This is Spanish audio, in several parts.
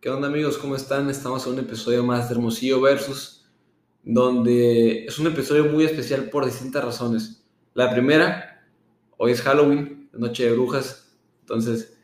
¿Qué onda amigos? ¿Cómo están? Estamos en un episodio más de Hermosillo Versus, donde es un episodio muy especial por distintas razones. La primera, hoy es Halloween, Noche de Brujas, entonces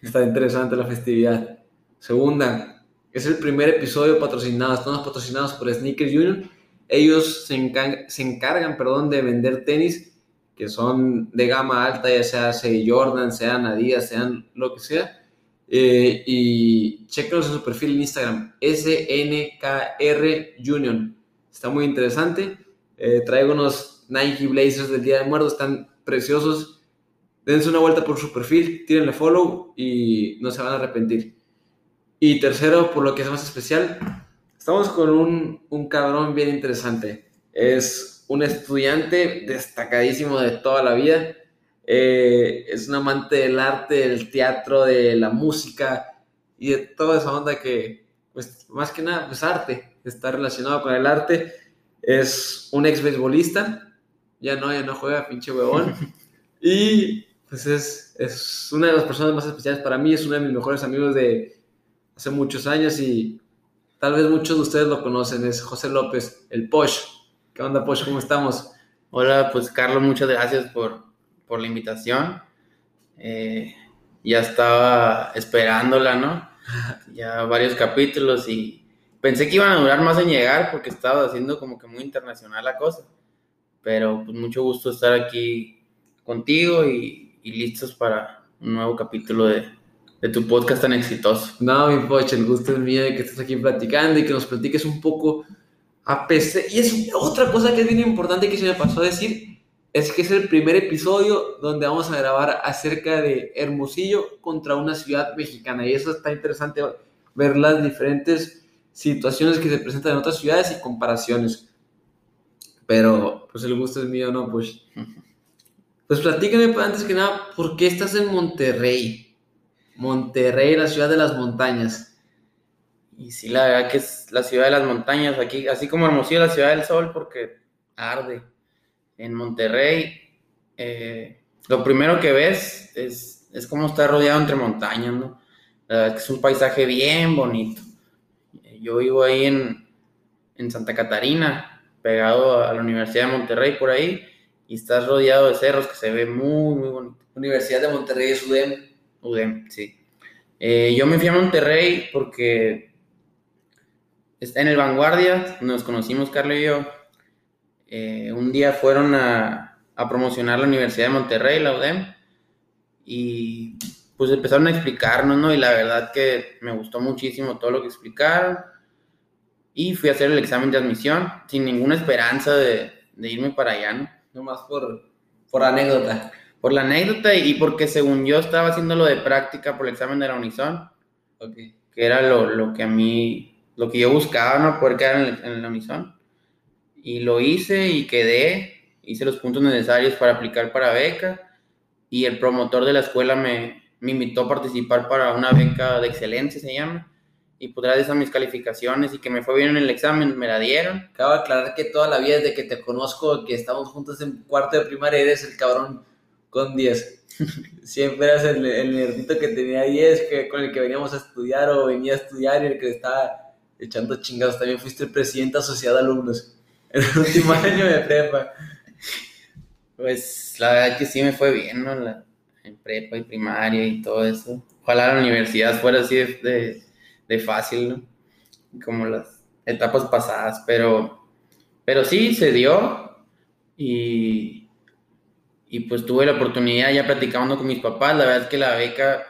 está interesante la festividad. Segunda, es el primer episodio patrocinado, estamos patrocinados por Sneakers Union. Ellos se, encargan, perdón, de vender tenis que son de gama alta, ya sea, sea Jordan, sean Adidas, sean lo que sea eh, y chequenos en su perfil en Instagram, SNKR Union. Está muy interesante. Eh, traigo unos Nike Blazers del Día de Muertos, están preciosos. Dense una vuelta por su perfil, tírenle follow y no se van a arrepentir. Y tercero, por lo que es más especial, estamos con un, un cabrón bien interesante. Es un estudiante destacadísimo de toda la vida eh, es un amante del arte, del teatro, de la música y de toda esa onda que, pues, más que nada, pues arte, está relacionado con el arte. Es un ex beisbolista, ya no, ya no juega, pinche huevón. y pues es, es una de las personas más especiales para mí, es uno de mis mejores amigos de hace muchos años y tal vez muchos de ustedes lo conocen, es José López, el Posh. ¿Qué onda, Posh? ¿Cómo estamos? Hola, pues Carlos, muchas gracias por, por la invitación. Eh, ya estaba esperándola, ¿no? Ya varios capítulos y pensé que iban a durar más en llegar porque estaba haciendo como que muy internacional la cosa. Pero pues mucho gusto estar aquí contigo y, listos para un nuevo capítulo de, de, tu podcast tan exitoso. No, mi poche, el gusto es mío de que estés aquí platicando y que nos platiques un poco a pesar... Y es otra cosa que es bien importante que se me pasó a decir es que es el primer episodio donde vamos a grabar acerca de Hermosillo contra una ciudad mexicana. Y eso está interesante ver las diferentes situaciones que se presentan en otras ciudades y comparaciones. Pero, pues el gusto es mío, ¿no? Pues, pues platícame pues, antes que nada, ¿por qué estás en Monterrey? Monterrey, la ciudad de las montañas. Y sí, la verdad que es la ciudad de las montañas, aquí, así como Hermosillo, la ciudad del sol, porque arde en Monterrey, eh, lo primero que ves es, es cómo está rodeado entre montañas, ¿no? es un paisaje bien bonito. Yo vivo ahí en, en, Santa Catarina, pegado a la Universidad de Monterrey por ahí, y estás rodeado de cerros que se ve muy, muy bonito. Universidad de Monterrey es UDEM. UDEM, sí. Eh, yo me fui a Monterrey porque está en el Vanguardia, nos conocimos Carlos y yo, eh, un día fueron a, a, promocionar la Universidad de Monterrey, la UDEM, y pues empezaron a explicarnos, ¿no? Y la verdad que me gustó muchísimo todo lo que explicaron. Y fui a hacer el examen de admisión sin ninguna esperanza de, de irme para allá, ¿no? Nomás por, por anécdota. Por la anécdota y porque según yo estaba haciendo lo de práctica por el examen de la Unison, que era lo, lo, que a mí, lo que yo buscaba, ¿no? Poder quedar en, en la Unison y lo hice y quedé, hice los puntos necesarios para aplicar para beca y el promotor de la escuela me, me invitó a participar para una beca de excelencia, se llama, y pues gracias a mis calificaciones y que me fue bien en el examen, me la dieron. Acabo de aclarar que toda la vida desde que te conozco, que estamos juntos en cuarto de primaria, eres el cabrón con 10. Siempre eras el, el nerdito que tenía 10, que, con el que veníamos a estudiar o venía a estudiar y el que estaba echando chingados. También fuiste el presidente asociado a alumnos el último año de prepa. Pues la verdad que sí me fue bien, ¿no? La, en prepa y primaria y todo eso. Ojalá la universidad fuera así de, de, fácil, ¿no? Como las etapas pasadas, pero, pero sí se dio y, y pues tuve la oportunidad ya platicando con mis papás. La verdad es que la beca,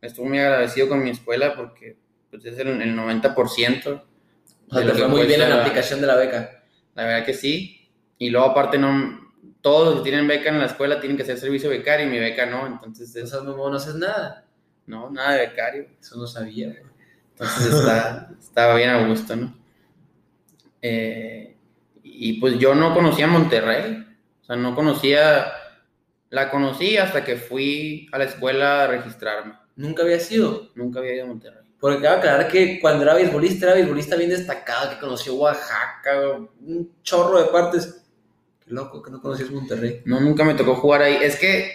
estuve muy agradecido con mi escuela porque pues es el, el 90%. O sea, te fue muy bien en la aplicación de la beca. La verdad que sí. Y luego aparte no, todos los que tienen beca en la escuela tienen que hacer servicio becario y mi beca no, entonces... Eso no, no haces nada. No, nada de becario. Eso no sabía. Entonces está, estaba bien a gusto, ¿no? Eh, y pues yo no conocía Monterrey, o sea, no conocía, la conocí hasta que fui a la escuela a registrarme. ¿Nunca había sido? Nunca había ido a Monterrey. Porque cabe aclarar que cuando era beisbolista, era beisbolista bien destacado, que conoció Oaxaca, un chorro de partes. Qué loco que no conocías Monterrey. No, nunca me tocó jugar ahí. Es que,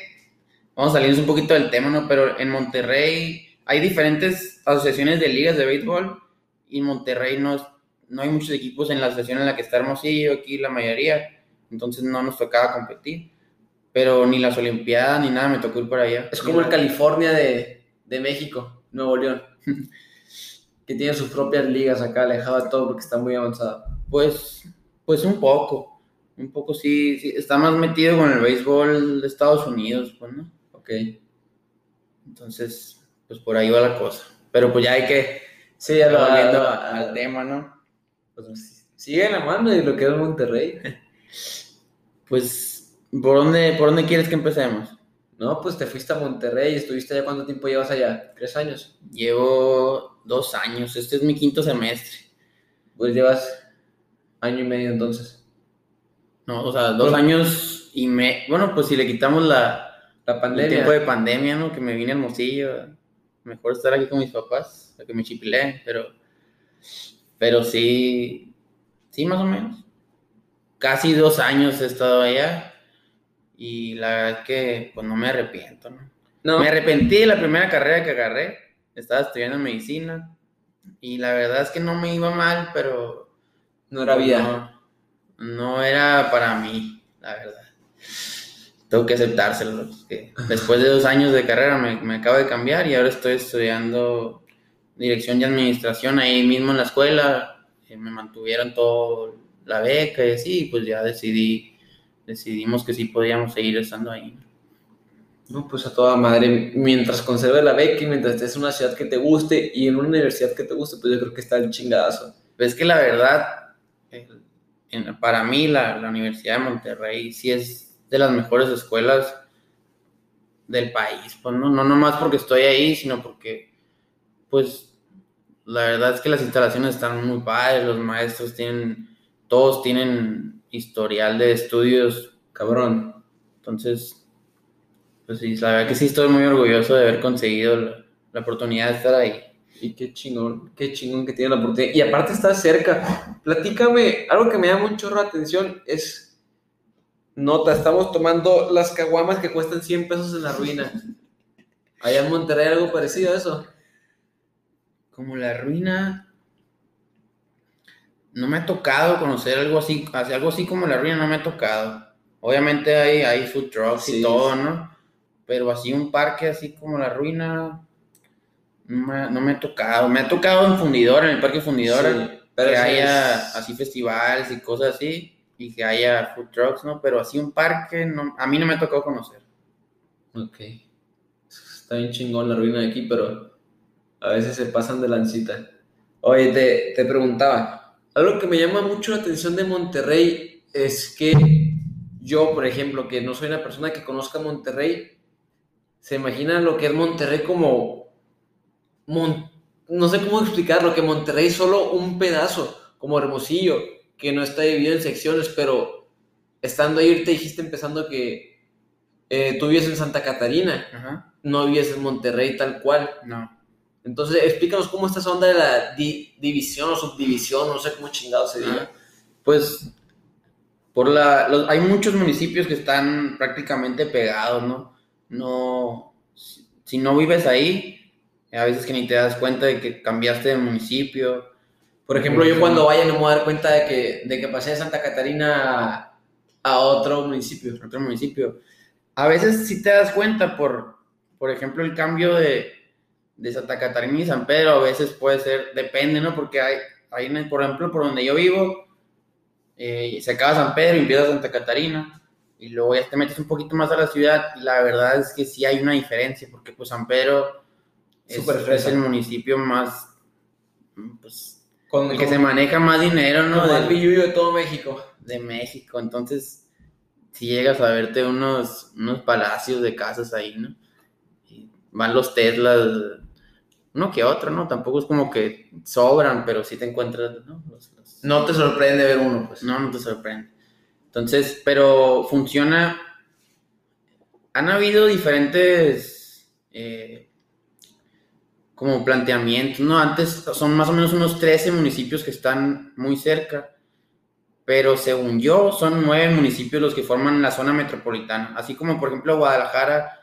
vamos a salirnos un poquito del tema, ¿no? Pero en Monterrey hay diferentes asociaciones de ligas de béisbol y en Monterrey no, no hay muchos equipos en la asociación en la que está Hermosillo, aquí la mayoría, entonces no nos tocaba competir. Pero ni las Olimpiadas ni nada me tocó ir para allá. Es como el California de, de México, Nuevo León. que tiene sus propias ligas acá, alejado de todo porque está muy avanzado. Pues, pues un poco, un poco sí, sí, está más metido con el béisbol de Estados Unidos, pues, ¿no? Ok. Entonces, pues por ahí va la cosa. Pero pues ya hay que, Sí, ya lo volviendo al tema, ¿no? Pues, sigue la mano y lo que es Monterrey. Pues, ¿por dónde, ¿por dónde quieres que empecemos? No, pues te fuiste a Monterrey, estuviste allá, ¿cuánto tiempo llevas allá? ¿Tres años? Llevo dos años, este es mi quinto semestre. Pues llevas año y medio entonces. No, o sea, dos años y me... Bueno, pues si le quitamos la, La el pandemia. tiempo de pandemia, ¿no? Que me vine a Hermosillo. Mejor estar aquí con mis papás, a que me chipilé, pero... Pero sí... Sí, más o menos. Casi dos años he estado allá. Y la verdad es que, pues no me arrepiento, ¿no? No, Me arrepentí de la primera carrera que agarré. Estaba estudiando medicina. Y la verdad es que no me iba mal, pero no era vida. no, no era para mí, la verdad. Tengo que aceptárselo. que después de dos años de carrera me, me acabo de cambiar y ahora estoy estudiando dirección y administración ahí mismo en la escuela. Eh, Me mantuvieron toda la beca y así, pues ya decidí, decidimos que sí podíamos seguir estando ahí. No, pues a toda madre. Mientras conserves la beca y mientras estés en una ciudad que te guste y en una universidad que te guste, pues yo creo que está el chingadazo. Pues es que la verdad, en- para mí la, la Universidad de Monterrey sí es de las mejores escuelas del país, pues no, no nomás porque estoy ahí, sino porque, pues, la verdad es que las instalaciones están muy padres, los maestros tienen, todos tienen historial de estudios, Cabrón. entonces, pues sí, la verdad que sí estoy muy orgulloso de haber conseguido la, la oportunidad de estar ahí. Y qué chingón, qué chingón que tiene la oportunidad. Y aparte está cerca. Platícame, algo que me llama mucho la atención es, nota, estamos tomando las caguamas que cuestan 100 pesos en la ruina. Allá en Monterrey algo parecido a eso. Como la ruina. No me ha tocado conocer algo así, algo así como la ruina no me ha tocado. Obviamente hay, hay food trucks Sí. y todo, ¿no? Pero así un parque así como la ruina no me, no me ha tocado. Me ha tocado en Fundidora, en el parque Fundidora, Sí, pero que haya es- así festivales y cosas así, y que haya food trucks, ¿no? Pero así un parque no, a mí no me ha tocado conocer. Ok. Está bien chingón la ruina de aquí, pero a veces se pasan de lancita. Oye, te, te preguntaba, algo que me llama mucho la atención de Monterrey es que yo, por ejemplo, que no soy una persona que conozca Monterrey, se imagina lo que es Monterrey como... Mon- no sé cómo explicarlo, que Monterrey es solo un pedazo, como Hermosillo, que no está dividido en secciones, pero estando ahí te dijiste empezando que eh, tú vives en Santa Catarina, Ajá. no vives en Monterrey tal cual. No. Entonces, explícanos cómo está esa onda de la di- división o subdivisión, no sé cómo chingado se diga. Pues por la, los- hay muchos municipios que están prácticamente pegados, ¿no? No, si, si no vives ahí, a veces que ni te das cuenta de que cambiaste de municipio. Por ejemplo, yo cuando vaya no me voy a dar cuenta de que, de que pasé de Santa Catarina a, a otro municipio. otro municipio. A veces sí te das cuenta por, por ejemplo, el cambio de, de Santa Catarina y San Pedro, a veces puede ser, depende, ¿no? Porque hay, hay por ejemplo, por donde yo vivo, eh, se acaba San Pedro y empieza Santa Catarina, y luego ya te metes un poquito más a la ciudad, y la verdad es que sí hay una diferencia, porque pues San Pedro es, es el municipio más, pues, Con el que se maneja más dinero, ¿no? Del- de todo México. de México, entonces si llegas a verte unos, unos palacios de casas ahí, ¿no? Van los Teslas, uno que otro, ¿no? Tampoco es como que sobran, pero sí te encuentras, ¿no? Los- los- No te sorprende ver uno, pues. no, no te sorprende. Entonces, pero funciona. Han habido diferentes eh, como planteamientos, ¿no? Antes son más o menos unos 13 municipios que están muy cerca, pero según yo son nueve municipios los que forman la zona metropolitana. Así como, por ejemplo, Guadalajara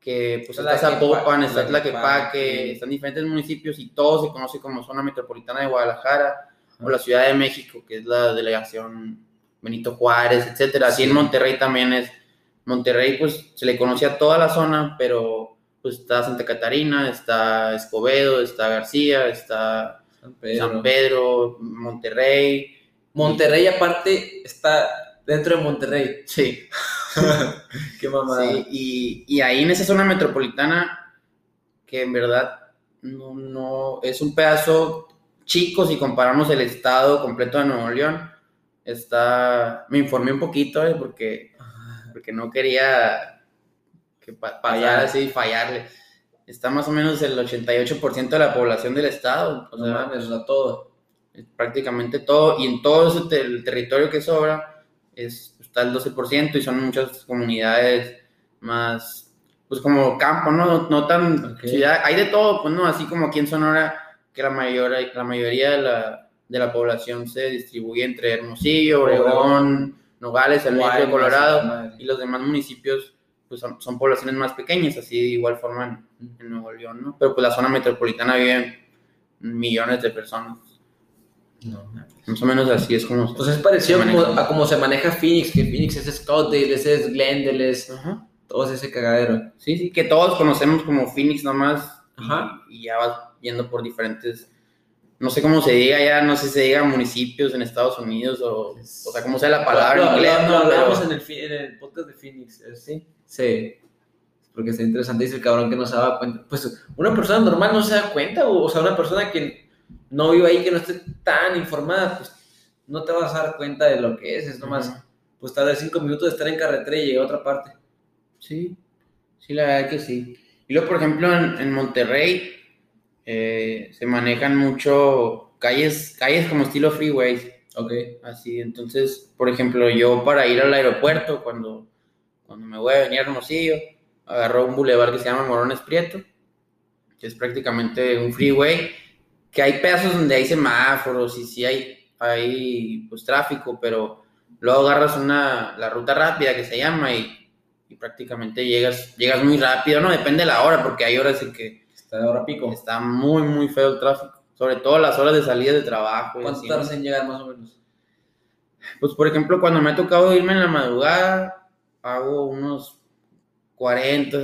que pues está Zapopan, está Tlaquepaque. Están diferentes municipios y todo se conoce como zona metropolitana de Guadalajara o la Ciudad de México, que es la delegación Benito Juárez, etcétera. Así Sí. en Monterrey también es. Monterrey pues se le conocía a toda la zona, pero pues está Santa Catarina, está Escobedo, está García, está San Pedro. San Pedro, Monterrey. Monterrey aparte está dentro de Monterrey. Sí, Qué mamada. Sí, y, y ahí en esa zona metropolitana, que en verdad no, no es un pedazo chico si comparamos el estado completo de Nuevo León. Está, me informé un poquito, eh, porque, porque no quería que pa- Fallar. así, fallarle. Está más o menos el 88% de la población del estado. O No sea, mames, o sea, todo. prácticamente todo, y en todo ese el territorio que sobra es, está el 12% y son muchas comunidades más, pues como campo, ¿no? No, no tan ciudad, hay de todo, pues no, así como aquí en Sonora, que la, mayor, la mayoría de la, de la población se distribuye entre Hermosillo, Obregón, Nogales, el Medio de Colorado, y los demás municipios pues son, son poblaciones más pequeñas, así de igual forma en, en Nuevo León, ¿no? Pero pues la zona metropolitana viven millones de personas. No. Más o menos así es como. Pues es parecido como, a cómo se maneja Phoenix, que Phoenix es Scottsdale, ese es Glendale, es Ajá. todo ese cagadero. Sí, sí, que todos conocemos como Phoenix nomás. Ajá. Y, y ya vas yendo por diferentes. No sé cómo se diga ya, no sé si se diga municipios en Estados Unidos o. O sea, cómo sea la palabra Lo- en inglés. lo ¿no? Pero- hablamos en el, en el podcast de Phoenix, ¿eh? ¿sí? Sí. Porque está interesante, dice el cabrón que no se daba cuenta. Pues una persona normal no se da cuenta, o, o sea, una persona que no vive ahí, que no esté tan informada, pues no te vas a dar cuenta de lo que es, es nomás, Ajá. pues tardar cinco minutos de estar en carretera y llegar a otra parte. Sí, sí, la verdad que sí. Y luego, por ejemplo, en, en Monterrey eh, se manejan mucho calles, calles como estilo freeways. Ok. Así, entonces, por ejemplo, yo para ir al aeropuerto, cuando, cuando me voy a venir a Hermosillo, agarro un bulevar que se llama Morones Prieto, que es prácticamente un freeway, que hay pedazos donde hay semáforos y sí hay, hay pues tráfico, pero luego agarras una, la ruta rápida que se llama y, y prácticamente llegas, llegas muy rápido, ¿no? Depende de la hora, porque hay horas en que Está de hora pico. está muy, muy feo el tráfico, sobre todo las horas de salida de trabajo. ¿Cuánto tardas en llegar más o menos? Pues, por ejemplo, cuando me ha tocado irme en la madrugada, hago unos 40,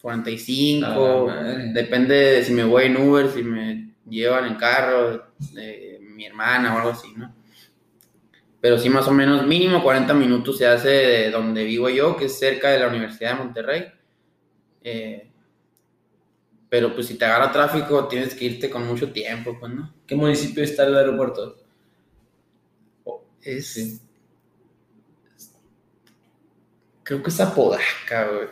45. A la madre. Depende de si me voy en Uber, si me llevan en carro, de mi hermana o algo así, ¿no? Pero sí, más o menos, mínimo 40 minutos se hace de donde vivo yo, que es cerca de la Universidad de Monterrey. Eh, pero pues si te agarra tráfico, tienes que irte con mucho tiempo, pues, ¿no? ¿Qué municipio está el aeropuerto? Es... Sí. Creo que es Apodaca, güey.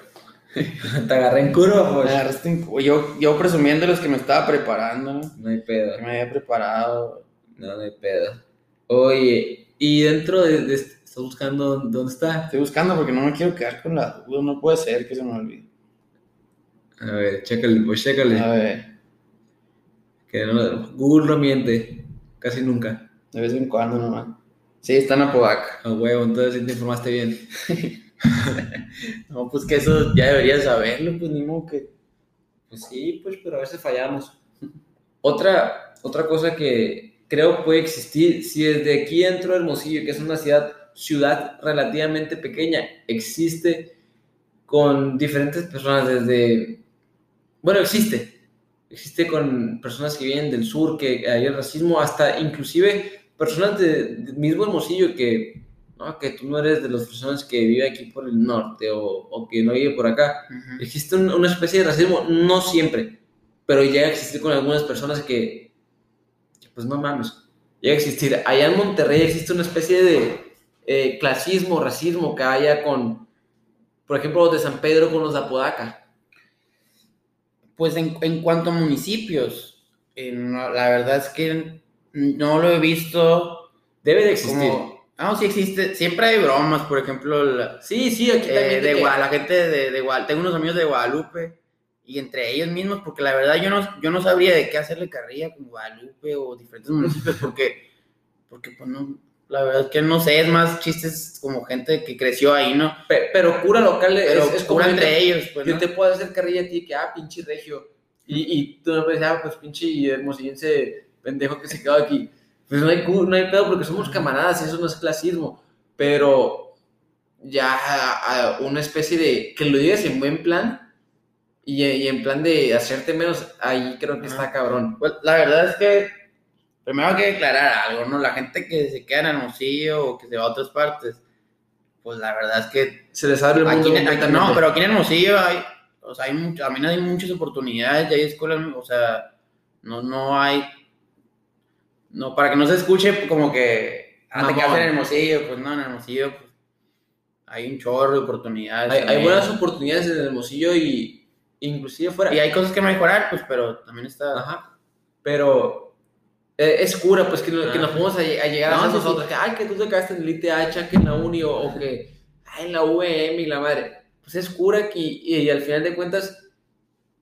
Te agarré en curva, Me pues. agarraste en cu- Yo, yo presumiendo los que me estaba preparando, ¿no? No hay pedo. Que me había preparado. No, no hay pedo. Oye, y dentro de, de- ¿Estás buscando dónde está? Estoy buscando porque no me quiero quedar con la duda. No puede ser que se me olvide. A ver, chécale, pues chécale. A ver, Que no- Google no miente. Casi nunca. de vez en cuando nomás. Sí, está en Apodaca. A huevo, entonces sí te informaste bien. No, pues que eso ya deberías saberlo, pues ni modo que. Pues sí, pues, pero a veces fallamos. Otra, otra cosa que creo puede existir, si desde aquí dentro de Hermosillo, que es una ciudad, ciudad relativamente pequeña, existe con diferentes personas desde... Bueno, existe. Existe con personas que vienen del sur, que hay el racismo, hasta inclusive personas de- del mismo Hermosillo que, ¿no? que tú no eres de las personas que vive aquí por el norte o, o que no vive por acá. Existe un- una especie de racismo, no siempre, pero llega a existir con algunas personas que, que, pues no mames, llega a existir. Allá en Monterrey existe una especie de eh, clasismo, racismo que haya con, por ejemplo, los de San Pedro con los de Apodaca. Pues en, en cuanto a municipios, eh, no, la verdad es que no lo he visto Debe de existir. como. Ah, sí existe. Siempre hay bromas, por ejemplo, la, Sí, sí, aquí eh, también. de Gua- la gente de, de Guadalupe. Tengo unos amigos de Guadalupe y entre ellos mismos, porque la verdad yo no, yo no sabría de qué hacerle carrilla con Guadalupe o diferentes municipios, porque, porque pues no, La verdad es que no sé, es más chistes como gente que creció ahí, ¿no? Pe- Pero, cura local es, Pero es como cura entre entre ellos, pues, Yo ¿no? te puedo hacer carrilla a ti que, ah, pinche regio. Y, y tú me puedes decir, ah, pues pinche hermosillense pendejo que se quedó aquí. Pues no hay, no hay pedo porque somos camaradas y eso no es clasismo. Pero ya a- a una especie de. que lo digas en buen plan y, y en plan de hacerte menos, ahí creo que está cabrón. Pues la verdad es que primero hay que declarar algo, ¿no? La gente que se queda en Hermosillo o que se va a otras partes, pues la verdad es que Se les abre el mundo aquí, aquí- no, pero aquí en Hermosillo hay, o sea, hay mucho, también hay muchas oportunidades, ya hay escuelas, o sea, no, no hay, no, para que no se escuche como que, ah, te quedas en Hermosillo, pues no, en Hermosillo, pues, hay un chorro de oportunidades. Hay, hay buenas oportunidades en el Hermosillo y inclusive fuera. Y hay cosas que mejorar, pues, pero también está... Ajá. Pero eh, es cura, pues, que, no- que Ah. nos podemos a, a llegar a No, hacer sí, sí. nosotros. Que, ay, que tú te quedaste en el ITH, que en la uni, o, o que ay, en la UEM y la madre. Pues es cura que, y, y al final de cuentas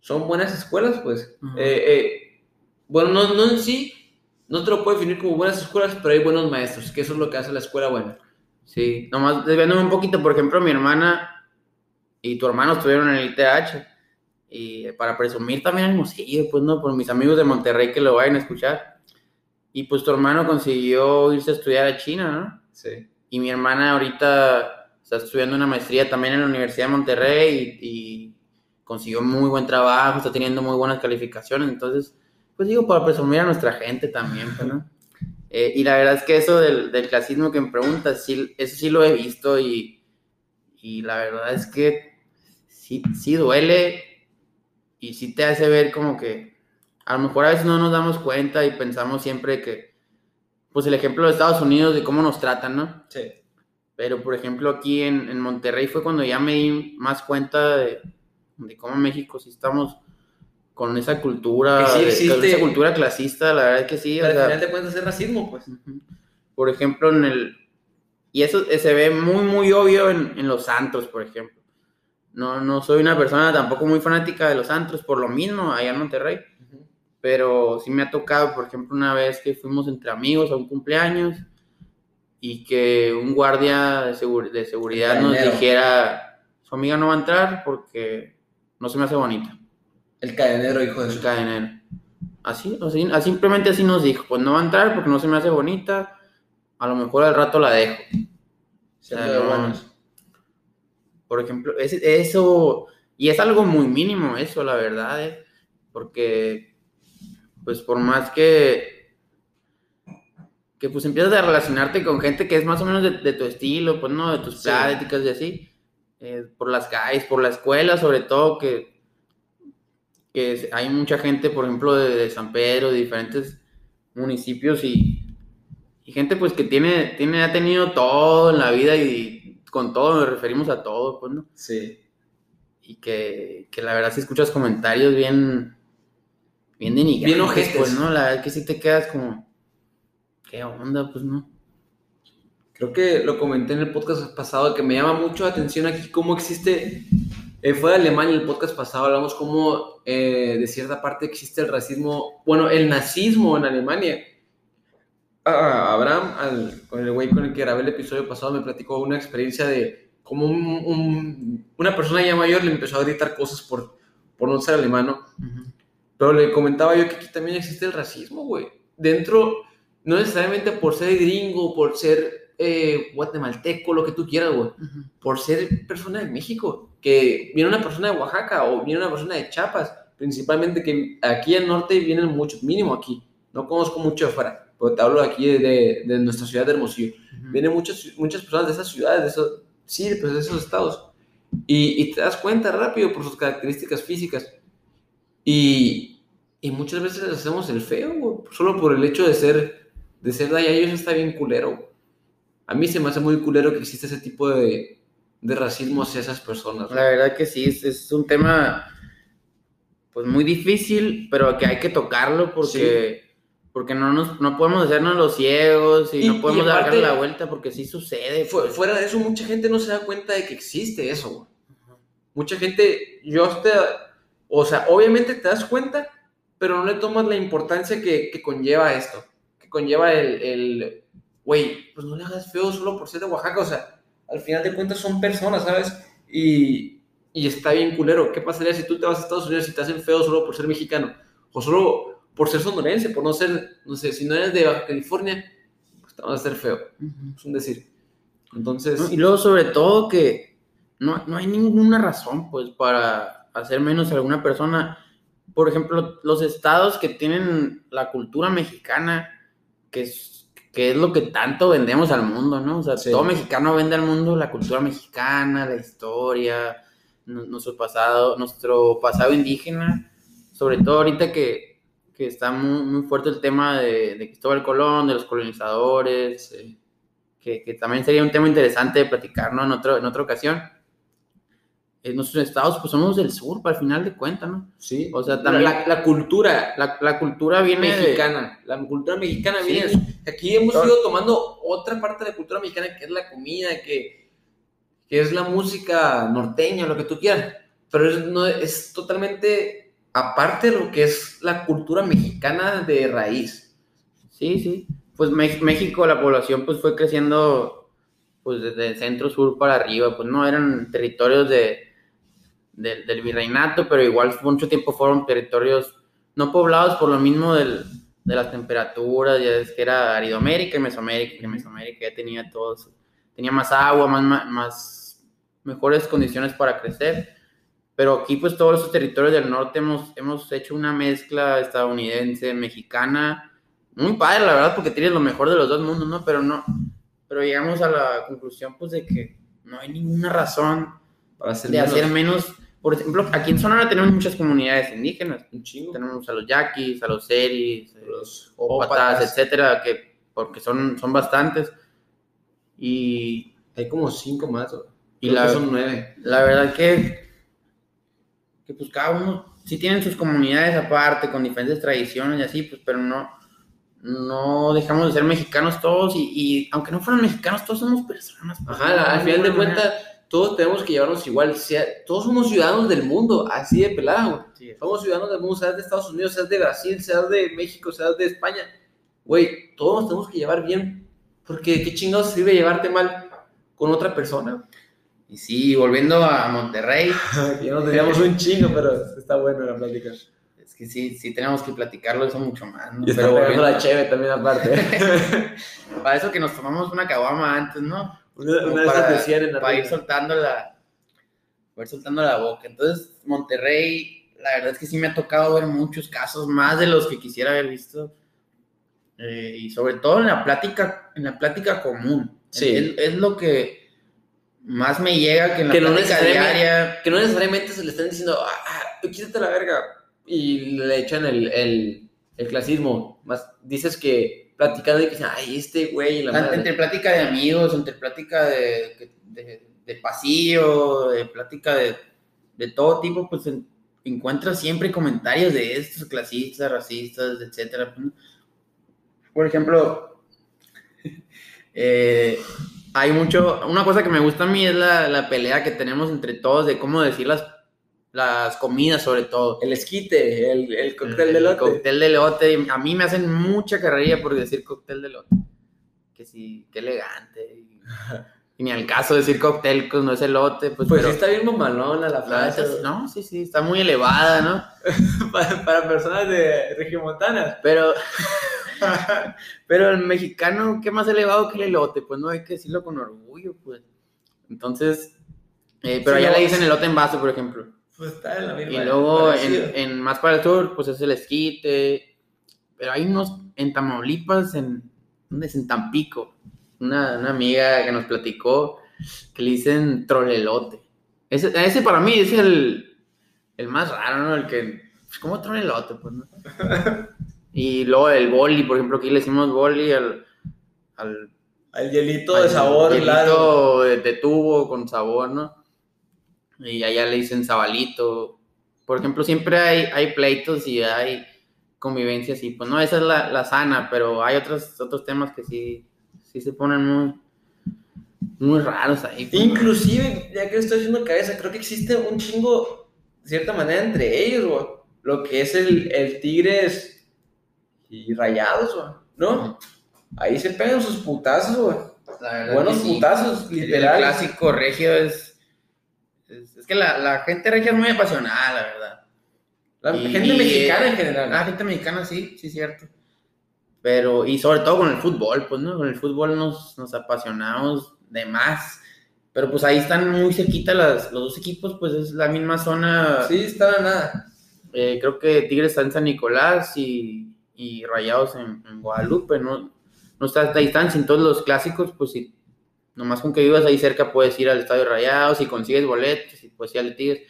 son buenas escuelas, pues. Ujú. Eh, eh, bueno, no, no en sí, no te lo puedo definir como buenas escuelas, pero hay buenos maestros, que eso es lo que hace la escuela buena. Sí, nomás desviándome un poquito, por ejemplo, mi hermana y tu hermano estuvieron en el ITH. Y para presumir también Hermosillo, pues no, por mis amigos de Monterrey que lo vayan a escuchar. Y pues tu hermano consiguió irse a estudiar a China, ¿no? Sí. Y mi hermana ahorita está estudiando una maestría también en la Universidad de Monterrey y, y consiguió muy buen trabajo, está teniendo muy buenas calificaciones. Entonces, pues digo, para presumir a nuestra gente también, pues, ¿no? Eh, y la verdad es que eso del, del clasismo que me preguntas, sí, eso sí lo he visto y, y la verdad es que sí, sí duele y sí te hace ver como que a lo mejor a veces no nos damos cuenta y pensamos siempre que, pues el ejemplo de Estados Unidos de cómo nos tratan, ¿no? Sí. Pero, por ejemplo, aquí en, en Monterrey fue cuando ya me di más cuenta de, de cómo en México sí estamos con esa cultura, Que sí de- existe. con esa cultura clasista, la verdad es que sí. o Pero al sea, final de cuentas es racismo, pues. por ejemplo, en el... Y eso se ve muy, muy obvio en, en los antros, por ejemplo. No, no soy una persona tampoco muy fanática de los antros, por lo mismo, allá en Monterrey. Pero sí me ha tocado, por ejemplo, una vez que fuimos entre amigos a un cumpleaños y que un guardia de, de seguridad nos dijera, su amiga no va a entrar porque no se me hace bonita, El cadenero, hijo de el su cadenero. Así, así, simplemente así nos dijo, pues no va a entrar porque no se me hace bonita, a lo mejor al rato la dejo. Siendo sea, de no- buenos. Por ejemplo, es- eso, y es algo muy mínimo eso, la verdad, ¿eh? porque, pues por más que, que pues empiezas a relacionarte con gente que es más o menos de, de tu estilo, pues no, de tus Sí. pláticas y así, eh, por las calles, por la escuela, sobre todo, que, que es- hay mucha gente, por ejemplo, de, de San Pedro, de diferentes municipios y, y gente pues que tiene, tiene, ha tenido todo en la vida y con todo nos referimos a todo, pues, ¿no? Sí. Y que, que la verdad si escuchas comentarios bien, bien denigrantes, Bien ojetes. pues, ¿no? La verdad que sí te quedas como, ¿qué onda? Pues, ¿no? Creo que lo comenté en el podcast pasado que me llama mucho la atención aquí cómo existe, eh, fue de Alemania el podcast pasado, hablamos cómo eh, de cierta parte existe el racismo, bueno, el nazismo en Alemania. Ah, Abraham, al- con el güey con el que grabé el episodio pasado, me platicó una experiencia de cómo un- un- una persona ya mayor le empezó a gritar cosas por, por no ser alemano. Pero le comentaba yo que aquí también existe el racismo, güey. Dentro, no necesariamente por ser gringo, por ser eh, guatemalteco, lo que tú quieras, güey. Por ser persona de México. Que viene una persona de Oaxaca o viene una persona de Chiapas. Principalmente que aquí al norte vienen muchos, mínimo aquí. No conozco mucho de afuera. Pero te hablo aquí, de, de nuestra ciudad de Hermosillo. Vienen muchas, muchas personas de esas ciudades, de esos, sí, pues de esos estados. Y, y te das cuenta rápido por sus características físicas. Y, y muchas veces hacemos el feo, güey, solo por el hecho de ser, de ser de allá, y eso está bien culero. A mí se me hace muy culero que exista ese tipo de, de racismo hacia esas personas. La verdad que sí, es, es un tema pues muy difícil, pero que hay que tocarlo porque, porque no, nos, no podemos hacernos los ciegos y, Y- no podemos y aparte- darle la vuelta porque sí sucede. Pues. fuera de eso, mucha gente no se da cuenta de que existe eso, güey. Mucha gente, yo te, o sea, obviamente te das cuenta, pero no le tomas la importancia que, que conlleva esto, que conlleva el, el, güey, pues no le hagas feo solo por ser de Oaxaca, o sea, al final de cuentas son personas, ¿sabes? Y, y está bien culero. ¿Qué pasaría si tú te vas a Estados Unidos y te hacen feo solo por ser mexicano? O solo por ser sonorense, por no ser, no sé, si no eres de Baja California, pues te van a hacer feo. Es un decir. Entonces... Y luego sobre todo que no, no hay ninguna razón, pues, para hacer menos a alguna persona. Por ejemplo, los estados que tienen la cultura mexicana, que es, que es lo que tanto vendemos al mundo, ¿no? O sea, Sí. todo mexicano vende al mundo la cultura mexicana, la historia, nu- nuestro pasado, nuestro pasado indígena, sobre todo ahorita que, que está muy, muy fuerte el tema de, de Cristóbal Colón, de los colonizadores, Sí. que, que también sería un tema interesante de platicar, ¿no? En, otro, en otra ocasión. En nuestros estados, pues somos del sur, para el final de cuentas, ¿no? Sí. O sea, La- también- La, la cultura La, la cultura viene de- mexicana. La cultura mexicana Sí. viene. Aquí hemos Todo. ido tomando otra parte de la cultura mexicana que es la comida, que, que es la música norteña, lo que tú quieras. Pero es, no, es totalmente aparte de lo que es la cultura mexicana de raíz. Sí, sí. Pues México, la población pues fue creciendo pues desde centro sur para arriba, pues no eran territorios de, del- del virreinato, pero igual mucho tiempo fueron territorios no poblados por lo mismo del- de las temperaturas, ya es que era Aridomérica y Mesoamérica, que Mesoamérica ya tenía todos, tenía más agua, más, mejores condiciones para crecer. Pero aquí, pues, todos esos territorios del norte hemos, hemos hecho una mezcla estadounidense, mexicana, muy padre, la verdad, porque tienes lo mejor de los dos mundos, ¿no? Pero no, pero llegamos a la conclusión, pues, de que no hay ninguna razón Para hacer de menos. hacer menos. Por ejemplo, aquí en Sonora tenemos muchas comunidades indígenas. un chingo. Tenemos a los yaquis, a los seris, eh, Los ópatas, etcétera, que, porque son, son bastantes. Y Hay como cinco más. Y Creo la- que son nueve. la verdad que, que pues cada uno sí tienen sus comunidades aparte, con diferentes tradiciones y así, pues, pero no, no dejamos de ser mexicanos todos y, y aunque no fueran mexicanos, todos somos personas. pues, Ajá, al final de cuentas, todos tenemos que llevarnos igual. sea- todos somos ciudadanos del mundo, así de pelada, güey. manera. Sí, Somos ciudadanos del mundo, seas de Estados Unidos, seas de Brasil, seas de México, seas de España. Güey, todos nos tenemos que llevar bien. Porque qué chingados sirve llevarte mal con otra persona. Y sí, volviendo a Monterrey, ya nos teníamos un chingo, pero está bueno la plática. es que sí, sí tenemos que platicarlo eso mucho más, ¿no? Y está Pero volviendo- la cheve también aparte. para eso que nos tomamos una caguama antes, ¿no? Una una de para- esas de 100 en la para ir soltando la para ir soltando la boca. Entonces, Monterrey, la verdad es que sí me ha tocado ver muchos casos, más de los que quisiera haber visto. Eh, y sobre todo en la plática, en la plática común. Sí. Es, es lo que más me llega que en la Que no plática necesariamente- diaria. Que no necesariamente se le están diciendo, ah, ah, quítate la verga. Y le echan el, el, el clasismo. Más dices que platicando y que dicen, ay, este güey y la madre. Entre plática de amigos, entre plática de, de, de pasillo, de plática de, de todo tipo, pues en- encuentras siempre comentarios de estos clasistas, racistas, etcétera. Por ejemplo, eh, hay mucho, una cosa que me gusta a mí es la, la pelea que tenemos entre todos de cómo decir las, las comidas sobre todo. El esquite, el, el cóctel El de lote. Cóctel de elote. A mí me hacen mucha carrerilla por decir cóctel de elote. Que sí, qué elegante. Y, ni al caso decir cóctel pues no es elote, pues, Pues pero. sí está bien mamalona la la frase. no, sí, sí, está muy elevada, ¿no? para, para personas de regiomontanas. Pero. pero el mexicano, ¿qué más elevado que el elote? Pues no hay que decirlo con orgullo, pues. Entonces. eh, pero Sí, allá no, le dicen elote en vaso, por ejemplo. Pues está en la misma. Y luego en, en más para el sur, pues es el esquite. Pero hay unos en Tamaulipas, en, ¿dónde es? En Tampico. Una, una amiga que nos platicó que le dicen trolelote. Ese, ese para mí es el, el más raro, ¿no? El que, pues, ¿cómo trolelote? Pues, ¿no? y luego el boli, por ejemplo, aquí le decimos boli al, al Al hielito al de sabor, hielito claro. de, de tubo con sabor, ¿no? Y allá le dicen sabalito. Por ejemplo, siempre hay, hay pleitos y hay convivencias y pues no, esa es la, la sana, pero hay otros, otros temas que sí, sí se ponen muy, muy raros ahí. pues. Inclusive, ya que estoy haciendo cabeza, creo que existe un chingo, de cierta manera, entre ellos, güey. Lo que es el, el Tigres y Rayados, güey, ¿no? ahí se pegan sus putazos, güey. La verdad Buenos sí. putazos, El literal. clásico regio es. Es, que la, la gente regia es muy apasionada, la verdad. La Y- gente mexicana en general. La gente mexicana sí, sí, cierto. Pero, y sobre todo con el fútbol, pues, ¿no? Con el fútbol nos, nos apasionamos de más. Pero pues ahí están muy cerquita las, los dos equipos, pues es la misma zona. sí, está nada. Eh, creo que Tigres está en San Nicolás y, y Rayados en, en Guadalupe, ¿no? No está a esta distancia. En todos los clásicos, pues sí, nomás con que vivas ahí cerca puedes ir al Estadio Rayados y consigues boletos y puedes ir al Tigres.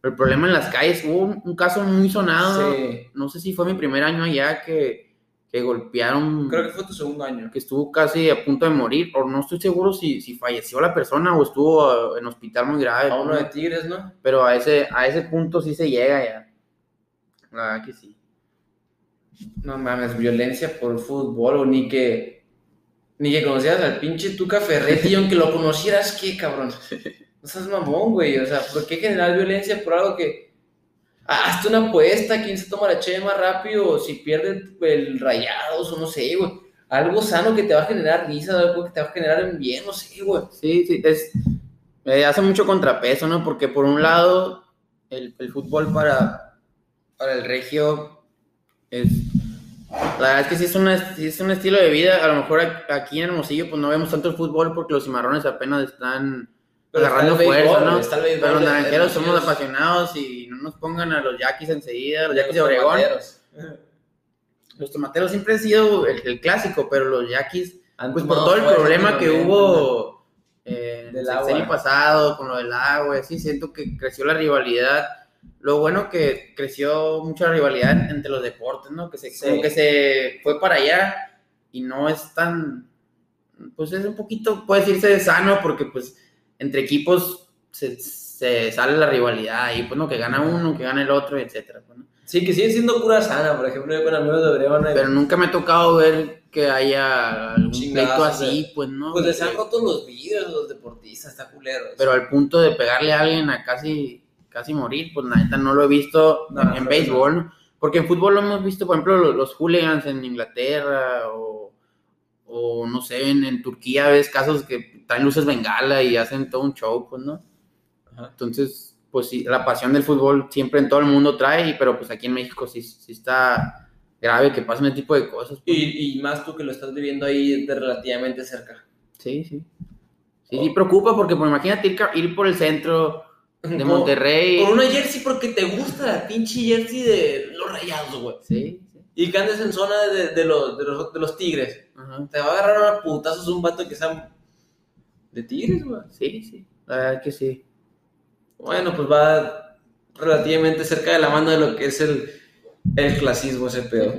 Pero el problema en las calles, hubo un, un caso muy sonado, Sí. no sé si fue mi primer año allá que, que golpearon, Creo que fue tu segundo año. que estuvo casi a punto de morir, o no estoy seguro si, si falleció la persona o estuvo eh, en hospital muy grave. A uno ¿no? de Tigres, ¿no? Pero a ese, a ese punto sí se llega ya. La verdad que sí. No mames, violencia por fútbol, o ni que. Ni que conocieras al pinche Tuca Ferretti, aunque lo conocieras, ¿qué, cabrón? No seas mamón, güey. O sea, ¿por qué generar violencia por algo que. Ah, hazte una apuesta, quién se toma la cheve más rápido, si pierde el rayados, o no sé, güey. Algo sano que te va a generar risa, algo que te va a generar en bien, no sé, güey. Sí, sí, es, eh, hace mucho contrapeso, ¿no? Porque por un lado, el, el fútbol para, para el regio es... La verdad es que sí es, una, sí es un estilo de vida. A lo mejor aquí en Hermosillo pues no vemos tanto el fútbol porque los cimarrones apenas están Pero agarrando el béisbol, fuerza, ¿no? Pero los naranjeros somos apasionados y no nos pongan a los yaquis enseguida, los yaquis de tomateros. Los tomateros siempre han sido el, el clásico, pero los yaquis Pues por todo el fuerza problema que hubo eh, Del el sexenio pasado con lo del agua, sí, siento que creció la rivalidad. Lo bueno que creció mucho la rivalidad entre los deportes, ¿no? Que se, Sí. como que se fue para allá y no es tan, pues es un poquito, puede decirse sano, porque pues entre equipos se, se sale la rivalidad y pues no, que gana uno, que gana el otro, etcétera, pues, ¿no? Sí, que sigue siendo pura sana. Por ejemplo, yo con amigos de Obregón. Pero nunca me ha tocado ver que haya algún pleito así, pues no. Pues les han roto los vidrios los deportistas, está culero. pero al punto de pegarle a alguien a casi, casi morir, pues la neta no lo he visto No, en, que béisbol, ¿no? porque en fútbol lo hemos visto, por ejemplo, los, los hooligans en Inglaterra o, o no sé, en, en Turquía ves casos que traen luces bengala y hacen todo un show, pues, ¿no? Ajá. Entonces, pues sí, la pasión del fútbol siempre en todo el mundo trae, pero pues aquí en México sí, sí está grave que pasen ese tipo de cosas. pues. Y, y más tú que lo estás viviendo ahí de relativamente cerca. Sí, sí. Sí, sí preocupa porque, pues imagínate ir, ir por el centro de Monterrey. Con una jersey porque te gusta la pinche jersey de los rayados, güey. Sí, sí. Y que andes en zona de, de los, de, los, de los tigres. Ajá. Te va a agarrar a putazos un vato que sea de tigres, güey. Sí, sí. La verdad que sí. Bueno, pues va relativamente cerca de la mano de lo que es el, el clasismo, ese pedo.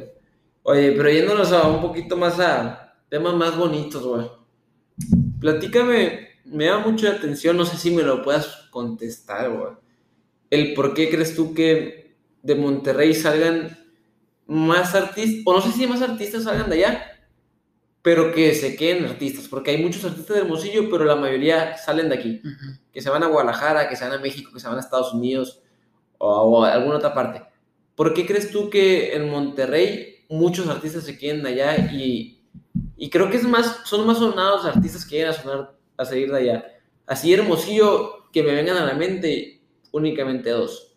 Oye, pero yéndonos a un poquito más a temas más bonitos, güey. Platícame, me llama mucho la atención, no sé si me lo puedas contestar, güey. El por qué crees tú que de Monterrey salgan más artistas, o no sé si más artistas salgan de allá, pero que se queden artistas, porque hay muchos artistas de Hermosillo, pero la mayoría salen de aquí que se van a Guadalajara, que se van a México, que se van a Estados Unidos o, o a alguna otra parte. ¿Por qué crees tú que en Monterrey muchos artistas se queden allá y, y creo que es más, son más sonados artistas que llegan a sonar a salir de allá? Así Hermosillo, que me vengan a la mente únicamente dos.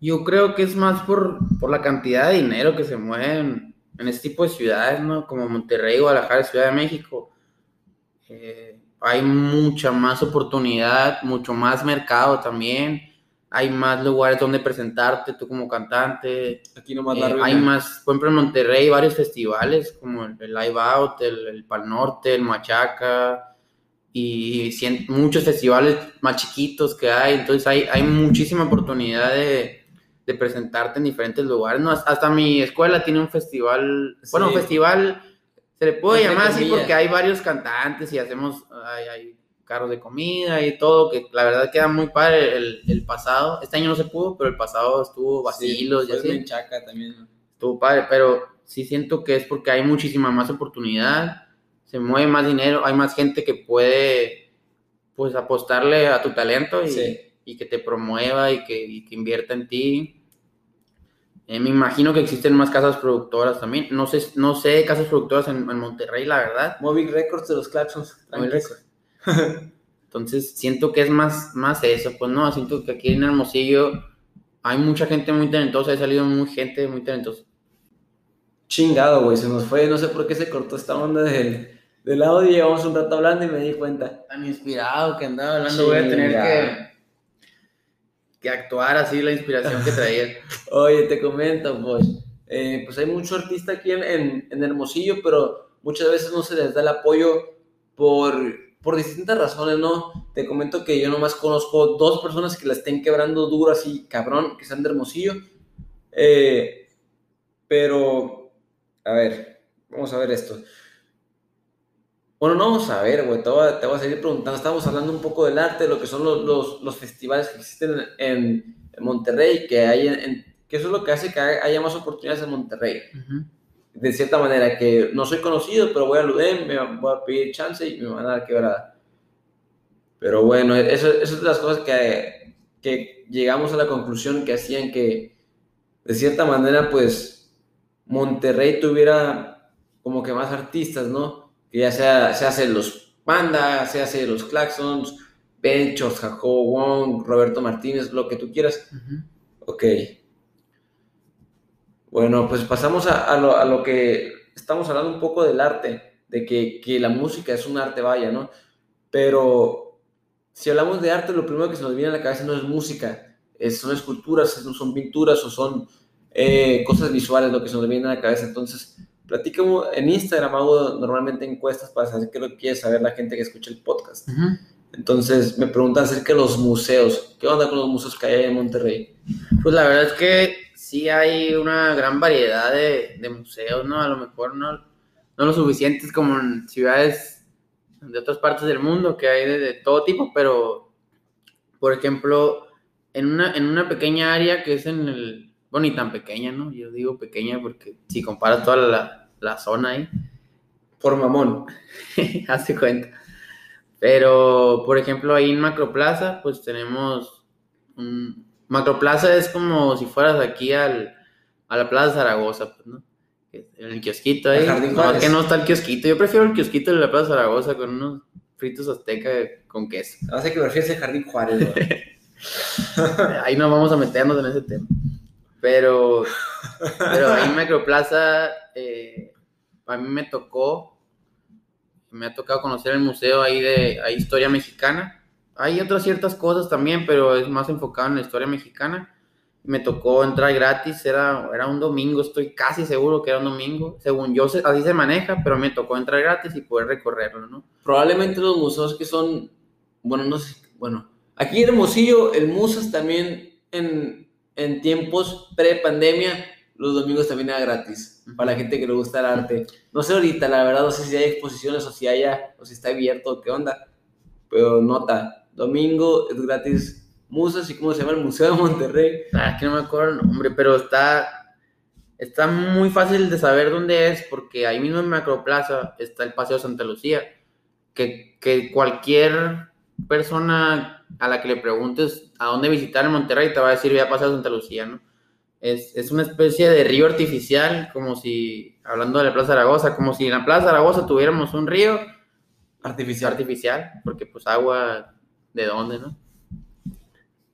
Yo creo que es más por, por la cantidad de dinero que se mueve en, en este tipo de ciudades, ¿no? Como Monterrey, Guadalajara, Ciudad de México. Eh, hay mucha más oportunidad, mucho más mercado también. Hay más lugares donde presentarte tú como cantante. Aquí nomás Eh, la hay más, por ejemplo, en Monterrey varios festivales como el, el Live Out, el, el Pal Norte, el Machaca y muchos festivales más chiquitos que hay. Entonces hay, hay muchísima oportunidad de, de presentarte en diferentes lugares. ¿no? Hasta, mi escuela tiene un festival, bueno, un Sí. festival, se le puede llamar así porque hay varios cantantes y hacemos, hay, hay carros de comida y todo, que la verdad queda muy padre el, el pasado. Este año no se pudo, pero el pasado estuvo vacilos y fue así Menchaca también. estuvo padre, pero sí siento que es porque hay muchísima más oportunidad, se mueve más dinero, hay más gente que puede pues apostarle a tu talento y, Sí. y que te promueva y que, y que invierta en ti. Eh, me imagino que existen más casas productoras también. No sé, no sé casas productoras en, en Monterrey, la verdad. Móvil Records de los Records. Entonces, siento que es más, más eso, pues no, siento que aquí en Hermosillo hay mucha gente muy talentosa, ha salido muy gente muy talentosa. Chingado, güey, se nos fue, no sé por qué se cortó esta onda del, del audio, llevamos un rato hablando y me di cuenta. Tan inspirado que andaba hablando, voy a tener que, que actuar así la inspiración que traía. Oye, te comento, pues, eh, pues hay mucho artista aquí en, en, en Hermosillo, pero muchas veces no se les da el apoyo por por distintas razones, ¿no? Te comento que yo nomás conozco dos personas que la estén quebrando duro así, cabrón, que sean de Hermosillo. Eh, pero, a ver, vamos a ver esto. Bueno, no vamos a ver, güey, te, voy a seguir preguntando. Estamos hablando un poco del arte, de lo que son los, los, los festivales que existen en, en Monterrey, que, hay en, que eso es lo que hace que haya más oportunidades en Monterrey. Uh -huh de cierta manera, que no soy conocido, pero voy a UDEM, me voy a pedir chance y me van a dar quebrada. Pero bueno, eso, eso es de las cosas que, que llegamos a la conclusión que hacían que, de cierta manera, pues, Monterrey tuviera como que más artistas, ¿no? Que ya sea, se hace los Panda, se hace los Claxons, Benchos, Jacobo Wong, Roberto Martínez, lo que tú quieras. Uh -huh. Ok. Bueno, pues pasamos a, a, lo, a, lo, que estamos hablando un poco del arte, de que, que, la música es un arte, vaya, ¿no? Pero si hablamos de arte, lo primero que se nos viene a la cabeza no es música, es, son esculturas, son pinturas o son eh, cosas visuales lo que se nos viene a la cabeza. Entonces, platicamos en Instagram, hago normalmente encuestas para saber qué lo quiere saber la gente que escucha el podcast. Uh -huh. Entonces, me preguntan acerca de los museos. ¿Qué onda con los museos que hay en Monterrey? Pues la verdad es que sí hay una gran variedad de, de, museos, ¿no? A lo mejor no, no lo suficientes como en ciudades de otras partes del mundo, que hay de, de, todo tipo, pero, por ejemplo, en una, en una pequeña área que es en el, bueno, ni tan pequeña, ¿no? Yo digo pequeña porque si comparas toda la, la zona ahí. Por mamón. Hace cuenta. Pero, por ejemplo, ahí en Macroplaza, pues tenemos un, Macroplaza es como si fueras aquí al, a la Plaza Zaragoza, pues, ¿no? En el kiosquito ahí. No, que no está el kiosquito. Yo prefiero el kiosquito de la Plaza Zaragoza con unos fritos azteca con queso. Hace que prefieres el Jardín Juárez, Ahí no vamos a meternos en ese tema. Pero, pero ahí en Macroplaza, eh, a mí me tocó, me ha tocado conocer el museo ahí de ahí Historia Mexicana hay otras ciertas cosas también, pero es más enfocado en la historia mexicana. Me tocó entrar gratis, era, era un domingo, estoy casi seguro que era un domingo. Según yo, así se maneja, pero me tocó entrar gratis y poder recorrerlo, ¿no? Probablemente los museos que son, bueno, no sé, bueno, aquí en Hermosillo, el Musas también en, en tiempos pre-pandemia, los domingos también era gratis, para la gente que le gusta el arte. No sé ahorita, la verdad, no sé si hay exposiciones o si haya, o si está abierto, qué onda, pero nota, domingo es gratis Musas y cómo se llama el Museo de Monterrey. Ah, que no me acuerdo el nombre, pero está, está muy fácil de saber dónde es, porque ahí mismo en Macroplaza está el Paseo Santa Lucía, que, que cualquier persona a la que le preguntes a dónde visitar en Monterrey te va a decir, voy a Paseo Santa Lucía, ¿no? Es, es, una especie de río artificial, como si, hablando de la Plaza Zaragoza, como si en la Plaza Zaragoza tuviéramos un río artificial, artificial porque pues agua de dónde, ¿no?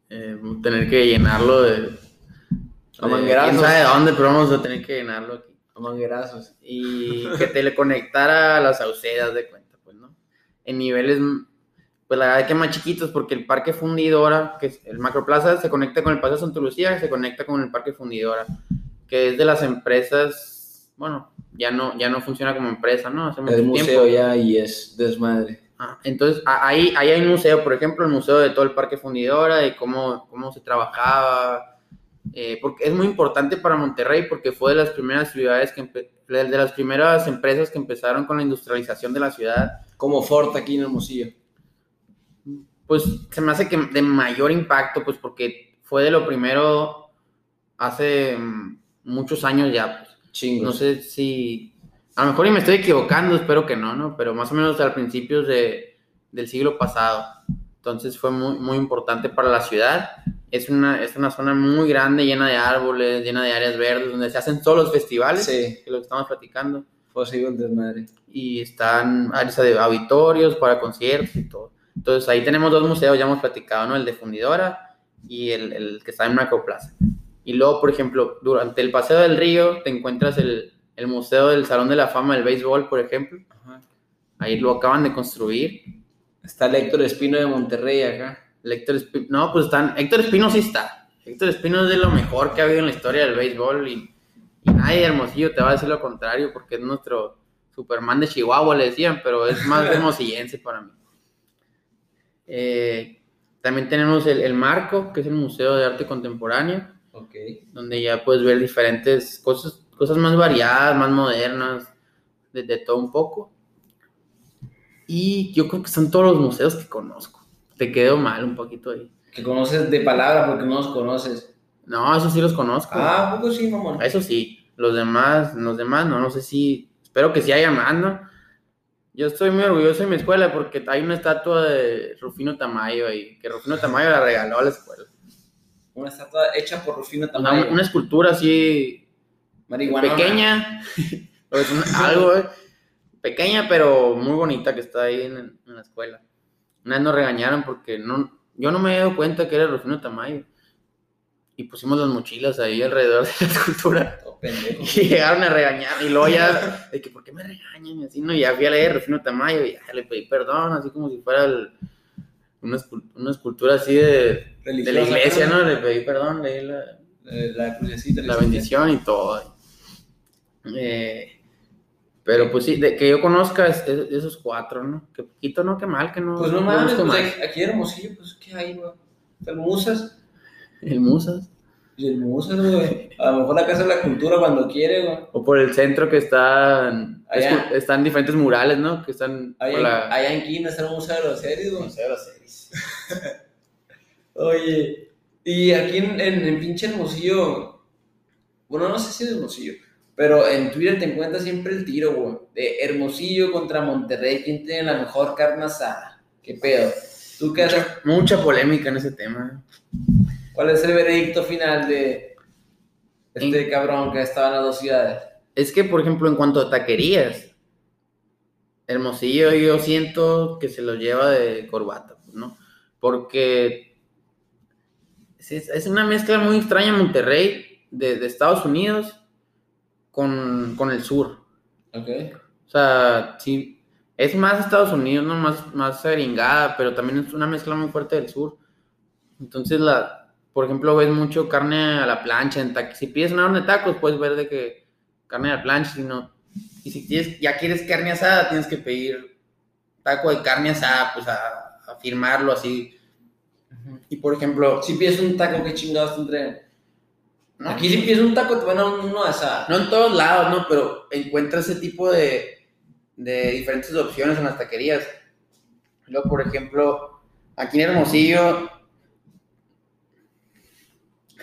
Eh, tener que llenarlo de. A manguerazos. ¿Quién sabe de dónde? Pero vamos a tener que llenarlo aquí. A manguerazos. Y que te le conectara a las saucedas de cuenta, pues, ¿no? En niveles, pues la verdad que más chiquitos, porque el Parque Fundidora, que es el Macroplaza, se conecta con el Paseo Santa Lucía, se conecta con el Parque Fundidora, que es de las empresas, bueno, ya no, ya no funciona como empresa, ¿no? Hace mucho el museo tiempo. ya y es desmadre. Ah, entonces, ahí, ahí hay un museo, por ejemplo, el museo de todo el Parque Fundidora, de cómo, cómo se trabajaba, eh, porque es muy importante para Monterrey porque fue de las primeras ciudades, que de las primeras empresas que empezaron con la industrialización de la ciudad. Como Ford aquí en Hermosillo. Pues se me hace que de mayor impacto, pues porque fue de lo primero hace muchos años ya. Pues. No sé si a lo mejor y me estoy equivocando, espero que no, ¿no? Pero más o menos al principios de, del siglo pasado. Entonces fue muy, muy importante para la ciudad. Es una, es una zona muy grande, llena de árboles, llena de áreas verdes, donde se hacen todos los festivales, Sí, que es lo que estamos platicando. un desmadre. Y están áreas de auditorios para conciertos y todo. Entonces ahí tenemos dos museos, ya hemos platicado, ¿no? El de Fundidora y el, el que está en Macroplaza. Y luego, por ejemplo, durante el Paseo del Río te encuentras el, el Museo del Salón de la Fama del Béisbol, por ejemplo. Ajá. Ahí lo acaban de construir. Está el Héctor Espino de Monterrey acá. El Héctor Espino, no, pues están, Héctor Espino sí está. Héctor Espino es de lo mejor que ha habido en la historia del béisbol y, y nadie de Hermosillo te va a decir lo contrario porque es nuestro Superman de Chihuahua, le decían, pero es más hermosillense para mí. Eh, también tenemos el, el Marco, que es el Museo de Arte Contemporáneo, Ok. donde ya puedes ver diferentes cosas, cosas más variadas, más modernas, de, de todo un poco. Y yo creo que son todos los museos que conozco. Te quedo mal un poquito ahí. Que conoces de palabra porque no los conoces. No, esos sí los conozco. Ah, ¿a poco sí, mamón. Eso sí. Los demás, los demás no, no sé si. Espero que sí haya más, ¿no? Yo estoy muy orgulloso de mi escuela porque hay una estatua de Rufino Tamayo ahí, que Rufino Tamayo la regaló a la escuela. Una estatua hecha por Rufino Tamayo. una, una escultura así marihuana. pequeña, o es un- algo eh, pequeña pero muy bonita que está ahí en, en la escuela. Una vez nos regañaron porque no, yo no me he dado cuenta que era Rufino Tamayo. Y pusimos las mochilas ahí alrededor de la escultura. Y llegaron a regañar. Y luego ya, de que, ¿por qué me regañan? Y así, ¿no? Y ya fui a leer Rufino Tamayo y ya le pedí perdón, así como si fuera el- una, una escultura así de, de la iglesia, ¿no? Le pedí perdón, leí la, Eh, La crucecita. la bendición y todo. Eh, pero pues sí, de que yo conozca es- es- esos cuatro, ¿no? Que poquito, ¿no? Qué mal que no. Pues no no mames, pues más. aquí- en Hermosillo, pues, ¿qué hay, güey? El Musas. El Musas. Y el Musas, güey. A lo mejor la Casa de la Cultura cuando quiere, güey. O por el centro que están, Allá. están diferentes murales, ¿no? Que están Allá, la... allá en Quina está el Museo de las Series, güey. Museo de las series. Oye, y aquí en, en, en pinche Hermosillo, bueno, no sé si es Hermosillo, pero en Twitter te encuentras siempre el tiro, güey, de Hermosillo contra Monterrey, ¿quién tiene la mejor carne asada? ¿Qué pedo? ¿Tú qué haces? Mucha, mucha polémica en ese tema. ¿Cuál es el veredicto final de este cabrón que estaba en las dos ciudades? Es que, por ejemplo, en cuanto a taquerías, Hermosillo yo siento que se lo lleva de corbata, ¿no? Porque es, una mezcla muy extraña Monterrey de, de Estados Unidos con, con el sur. Ok. O sea, sí, es más Estados Unidos, ¿no? Más, más gringada, pero también es una mezcla muy fuerte del sur. Entonces, la, por ejemplo, ves mucho carne a la plancha. En si pides una orden de tacos, puedes ver de que carne a la plancha, si no- y si tienes, ya quieres carne asada, tienes que pedir taco de carne asada, pues a, a firmarlo así. Y por ejemplo, Si pides un taco, ¿qué chingados te entregan? ¿no? Aquí si pides un taco te van a uno de asada. No en todos lados, ¿no? Pero encuentras ese tipo de, de diferentes opciones en las taquerías. Luego, por ejemplo, aquí en Hermosillo,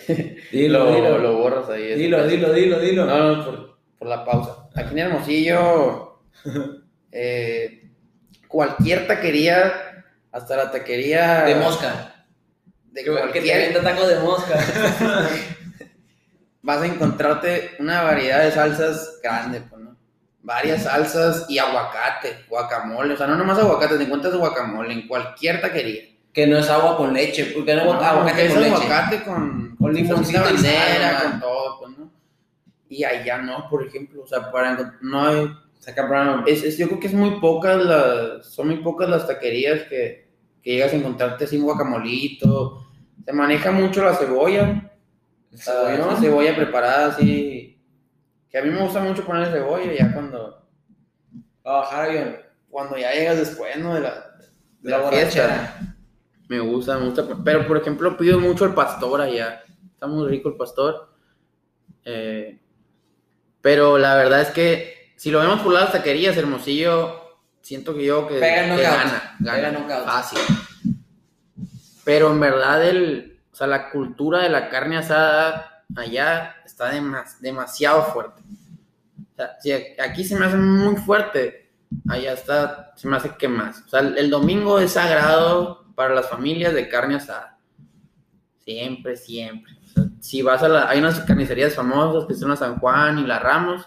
Dilo, lo, dilo, lo borras ahí. dilo, dilo, dilo, dilo. No, no, por, por la pausa. Aquí en Hermosillo, eh, cualquier taquería, hasta la taquería De mosca. de Que, que te cualquier, taco de mosca. vas a encontrarte una variedad de salsas grande, pues, ¿no? Varias salsas y aguacate, guacamole. O sea, no nomás aguacate, te encuentras guacamole en cualquier taquería. Que no es agua con leche, porque no, No, aguacate con leche. aguacate con, Con bandera, nomás. con todo, pues, ¿no? Y allá no, por ejemplo. O sea, para no hay... Saca brown. Es, es- yo creo que es muy pocas las... Son muy pocas las taquerías que, que llegas a encontrarte sin guacamolito. Se maneja mucho la cebolla. Cebolla, ¿no? Cebolla preparada así. Que a mí me gusta mucho poner cebolla ya cuando, bajar avión. cuando ya llegas después, ¿no? De la, De la borrachera. Me gusta, me gusta. Pero, por ejemplo, pido mucho el pastor allá. Está muy rico el pastor. Eh, pero la verdad es que si lo vemos por las taquerías, Hermosillo, siento que yo que, Pega gana. Pega Gana knockout. fácil. Pero en verdad, el, o sea, la cultura de la carne asada allá está demas- demasiado fuerte. O sea, si aquí se me hace muy fuerte, allá está, se me hace que más. O sea, el, el domingo es sagrado para las familias de carne asada. Siempre, siempre. O sea, si vas a la, hay unas carnicerías famosas que son la San Juan y la Ramos.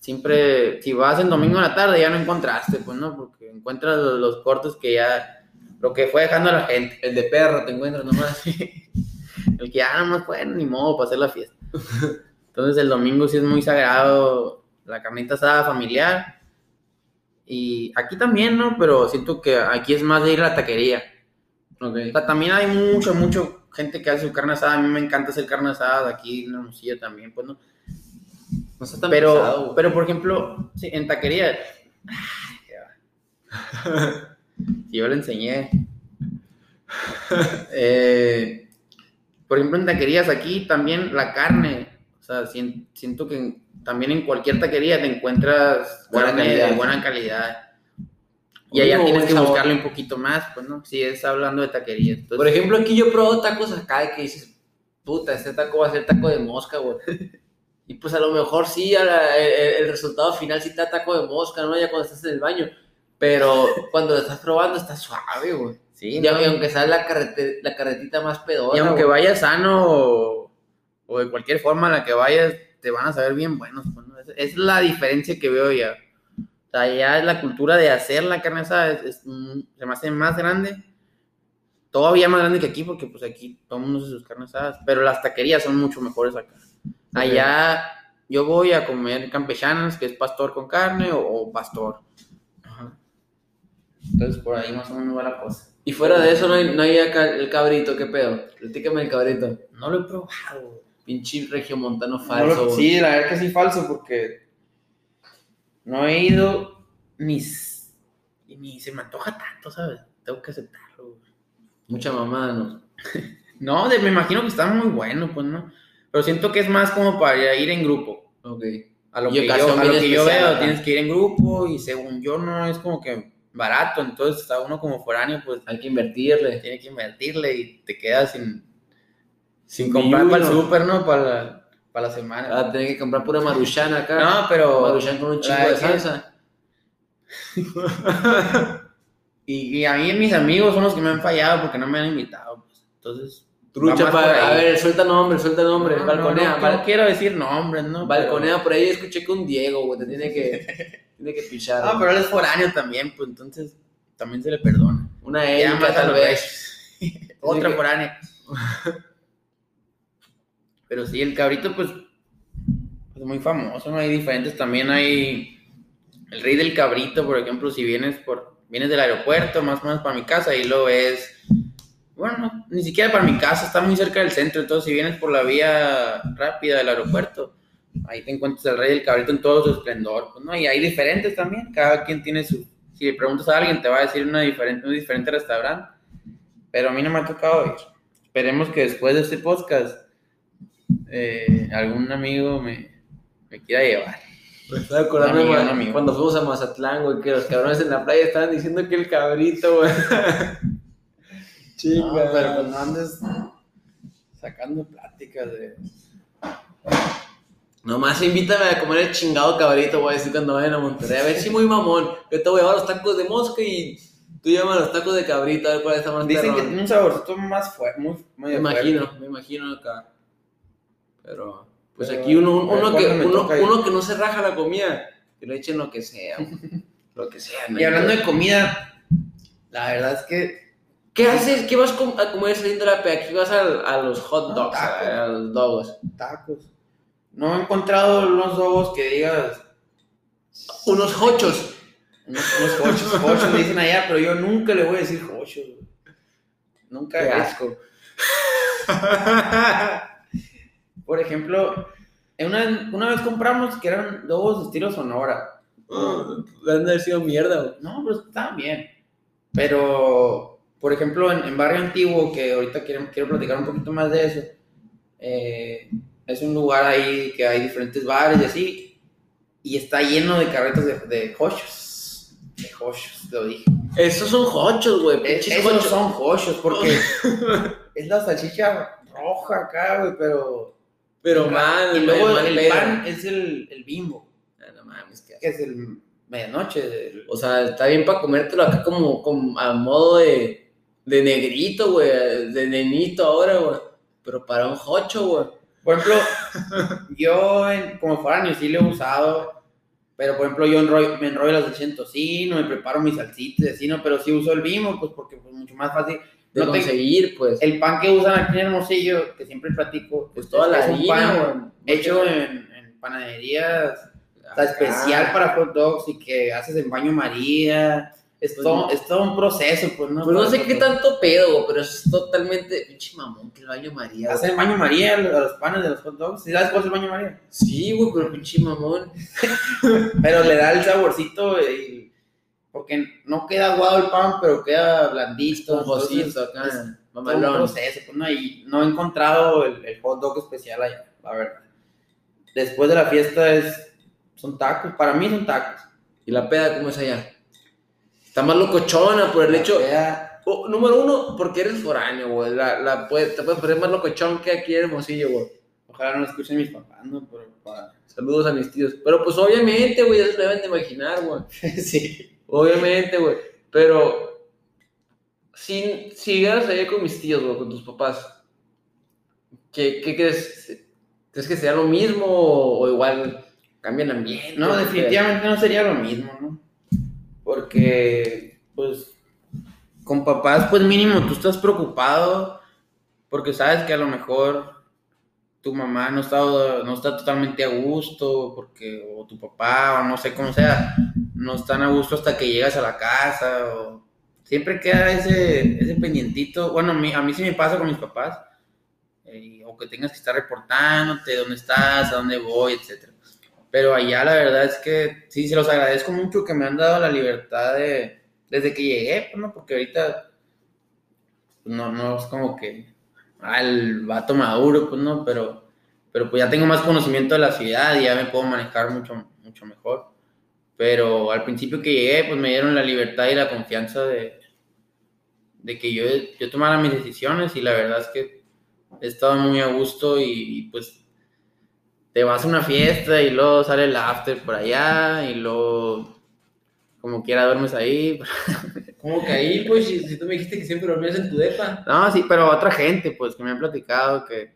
Siempre, si vas el domingo en la tarde ya no encontraste, pues no, porque encuentras los, los cortes que ya, lo que fue dejando a la gente. El de perro te encuentras nomás. El que ya nomás fue, ni modo, para hacer la fiesta. Entonces el domingo sí es muy sagrado, la carnita asada familiar. Y aquí también, ¿no? Pero siento que aquí es más de ir a la taquería. ok. O sea, también hay mucho, mucho gente que hace su carne asada. A mí me encanta hacer carne asada aquí en Hermosillo también, pues, ¿no? No está tan Pero, pesado, pero por ejemplo, sí, en taquería. Yo le enseñé. Eh, por ejemplo, en taquerías aquí también la carne. Sea, sien- siento que también en cualquier taquería te encuentras Buena calidad. de buena calidad. Y allá tienes que sabor. buscarle un poquito más, pues, ¿no? Si es hablando de taquerías. Entonces, Por ejemplo, aquí yo probo tacos acá de que dices, puta, este taco va a ser taco de mosca, güey. Y pues a lo mejor sí, a la- el, el resultado final sí está taco de mosca, ¿no? Ya cuando estás en el baño. Pero cuando lo estás probando está suave, güey. sí, Y, ¿no? aunque sea la, carrete- la carretita más pedora. Y aunque güey. vayas sano o, de cualquier forma en la que vayas, te van a saber bien buenos. pues, ¿no? Es, es la diferencia que veo ya. O sea, ya la cultura de hacer la carne asada es- es, se me hace más grande. Todavía más grande que aquí, porque pues aquí todo el mundo hace sus carnes asadas. Pero las taquerías son mucho mejores acá. Allá yo voy a comer campechanas, que es pastor con carne o, o pastor. Ajá. Entonces por ahí más o menos va la cosa. Y fuera de eso no hay, no hay acá el cabrito, ¿qué pedo? Platícame el cabrito. No lo he probado. Pinche regiomontano No falso, sí, la verdad que sí falso porque no he ido ni, ni se me antoja tanto, ¿sabes? Tengo que aceptarlo. güey. Mucha mamada, ¿no? No, de- me imagino que está muy bueno, pues, ¿no? Pero siento que es más como para ir en grupo. Ok. A lo Y que yo, a lo que yo veo, tienes que ir en grupo y según yo no es como que barato, entonces a uno como foráneo pues Hay que invertirle. tiene que invertirle y te quedas sin, sin comprar para el súper, ¿no? Para la, para la semana. Ah, tener que comprar pura maruchan acá. no, pero... Maruchan con un chingo de salsa. Y, y a mí mis amigos son los que me han fallado porque no me han invitado. Pues. Entonces. va Trucha, más por pa- a ver, suelta nombre, suelta nombre. No, no, balconea, no, quiero decir nombres, ¿no? balconea por ahí. Escuché que un Diego, güey, te tiene que, tiene que pichar. Güey. pero él es foráneo también, pues entonces también se le perdona. Una Erika, tal vez. Otra que- foránea. Pero sí, el cabrito, pues, es muy famoso, ¿no? Hay diferentes, también hay el rey del cabrito, por ejemplo, si vienes por vienes del aeropuerto, más o menos para mi casa, y lo ves, bueno, no, ni siquiera para mi casa, está muy cerca del centro, entonces si vienes por la vía rápida del aeropuerto, ahí te encuentras el rey del cabrito en todo su esplendor, pues, ¿no? Y hay diferentes también, cada quien tiene su, si le preguntas a alguien te va a decir una diferente, un diferente restaurante, pero a mí no me ha tocado. Esperemos que después de este podcast eh, algún amigo me, me quiera llevar. Me estaba acordando amigo, cuando fuimos a Mazatlán, güey, que los cabrones en la playa estaban diciendo que el cabrito, güey. Chinga. No, pero pues no andes sacando pláticas de... Nomás invítame a comer el chingado cabrito, voy a decir cuando vayan a Monterrey. A ver si muy mamón. Yo te voy a llevar los tacos de mosca y tú llamas los tacos de cabrito, a ver cuál está más Dicen que tiene un saborcito más fuerte, Me imagino, me imagino acá. Pero, pues Pero, aquí uno, uno, que, ¿cuándo me uno, que no se raja la comida, que le echen lo que sea, lo que sea. no Y hablando de comida, la verdad es que ¿Qué haces? ¿Qué vas a comer saliendo de la peda? Aquí vas a, a los hot dogs, tacos. a, a los dogos. tacos. No he encontrado unos dogos que digas Unos hochos. unos, unos hochos, hochos le dicen allá, pero yo nunca le voy a decir hochos. Nunca. Qué asco. Por ejemplo, una, una vez compramos que eran de estilo Sonora. Le han de haber sido mierda, güey. No, pero estaban bien. Pero, por ejemplo, en, en Barrio Antiguo, que ahorita quiero, quiero platicar un poquito más de eso, eh, es un lugar ahí que hay diferentes bares y así, y está lleno de carretas de, de hochos. De hochos, lo dije. Esos son hochos, güey. Es- pinches esos hochos. son hochos, porque es la salchicha roja acá, güey, pero... Pero mal, y luego mal el pan es el, el bimbo, Ah, No mames, qué es el medianoche. del- O sea, está bien para comértelo acá como, como a modo de, de negrito, güey, de nenito ahora, güey. Pero para un jocho, güey. Por ejemplo, yo en- como foráneo sí lo he usado, pero por ejemplo yo enrollo- me enrollo las leche en tocino, me preparo mis salsitas y así, ¿no? Pero sí uso el Bimbo, pues porque es mucho más fácil. De No conseguir, pues. El pan que usan aquí en Hermosillo, que siempre platico, Pues toda la es un pan hecho en, en panaderías, especial para hot dogs y que haces en baño María. Es, Pues todo, no. es todo un proceso, pues, ¿no? Pues no sé qué tanto pedo, pero es totalmente. Pinche mamón, que el baño María. Hacen baño María a los panes de los hot dogs. ¿Sí sabes cuál es el baño María? Sí, güey, pero pinche mamón. Pero le da el saborcito y- porque no queda aguado el pan, pero queda blandito. Entonces, acá, es todo un mamalón. proceso, pues, ¿no? Y no he encontrado el, el hot dog especial allá, la verdad. Después de la fiesta es, son tacos, para mí son tacos. ¿Y la peda cómo es allá? Está más locochona por el hecho. Ya, Oh, número uno, porque eres foráneo, güey. La, la puede- te puedes poner más locochón que aquí en Hermosillo, güey. ojalá no lo escuchen mis papás, ¿no? Pero para... Saludos a mis tíos. Pero pues obviamente, güey, ya se lo deben de imaginar, güey. sí. Obviamente, güey. Pero si, si allá con mis tíos, güey, con tus papás, ¿qué, qué crees? ¿Crees que sea lo mismo o, o igual cambia el ambiente? No, ¿Qué definitivamente no sería lo mismo, ¿no? Porque, pues, con papás, pues mínimo tú estás preocupado porque sabes que a lo mejor tu mamá no está, no está totalmente a gusto, porque, o tu papá, o no sé cómo sea, no están a gusto hasta que llegas a la casa, o siempre queda ese, ese pendientito. Bueno, a mí, a mí sí me pasa con mis papás, eh, o que tengas que estar reportándote, dónde estás, a dónde voy, etcétera. Pero allá la verdad es que sí, se los agradezco mucho que me han dado la libertad de, desde que llegué, pues, ¿no? Porque ahorita pues, no, no es como que al vato maduro, pues no, pero, pero pues ya tengo más conocimiento de la ciudad y ya me puedo manejar mucho, mucho mejor. Pero al principio que llegué, pues me dieron la libertad y la confianza de, de que yo, yo tomara mis decisiones y la verdad es que he estado muy a gusto y, y, pues te vas a una fiesta y luego sale el after por allá y luego como quiera duermes ahí. Como que ahí, pues, si, si tú me dijiste que siempre dormías en tu depa. No, sí, pero otra gente pues que me han platicado que,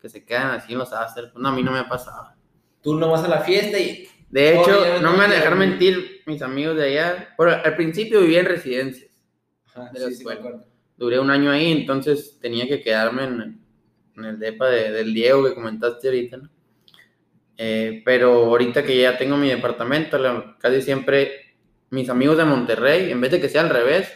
que se quedan así en los pues no, a mí no me ha pasado. Tú no vas a la fiesta y De hecho, no me van a dejar mentir mis amigos de allá. Pero al principio vivía en residencias. Ajá, De la sí, escuela. Duré un año ahí, entonces tenía que quedarme en, en el depa de- del Diego que comentaste ahorita, ¿no? Eh, pero ahorita que ya tengo mi departamento, la- casi siempre mis amigos de Monterrey, en vez de que sea al revés,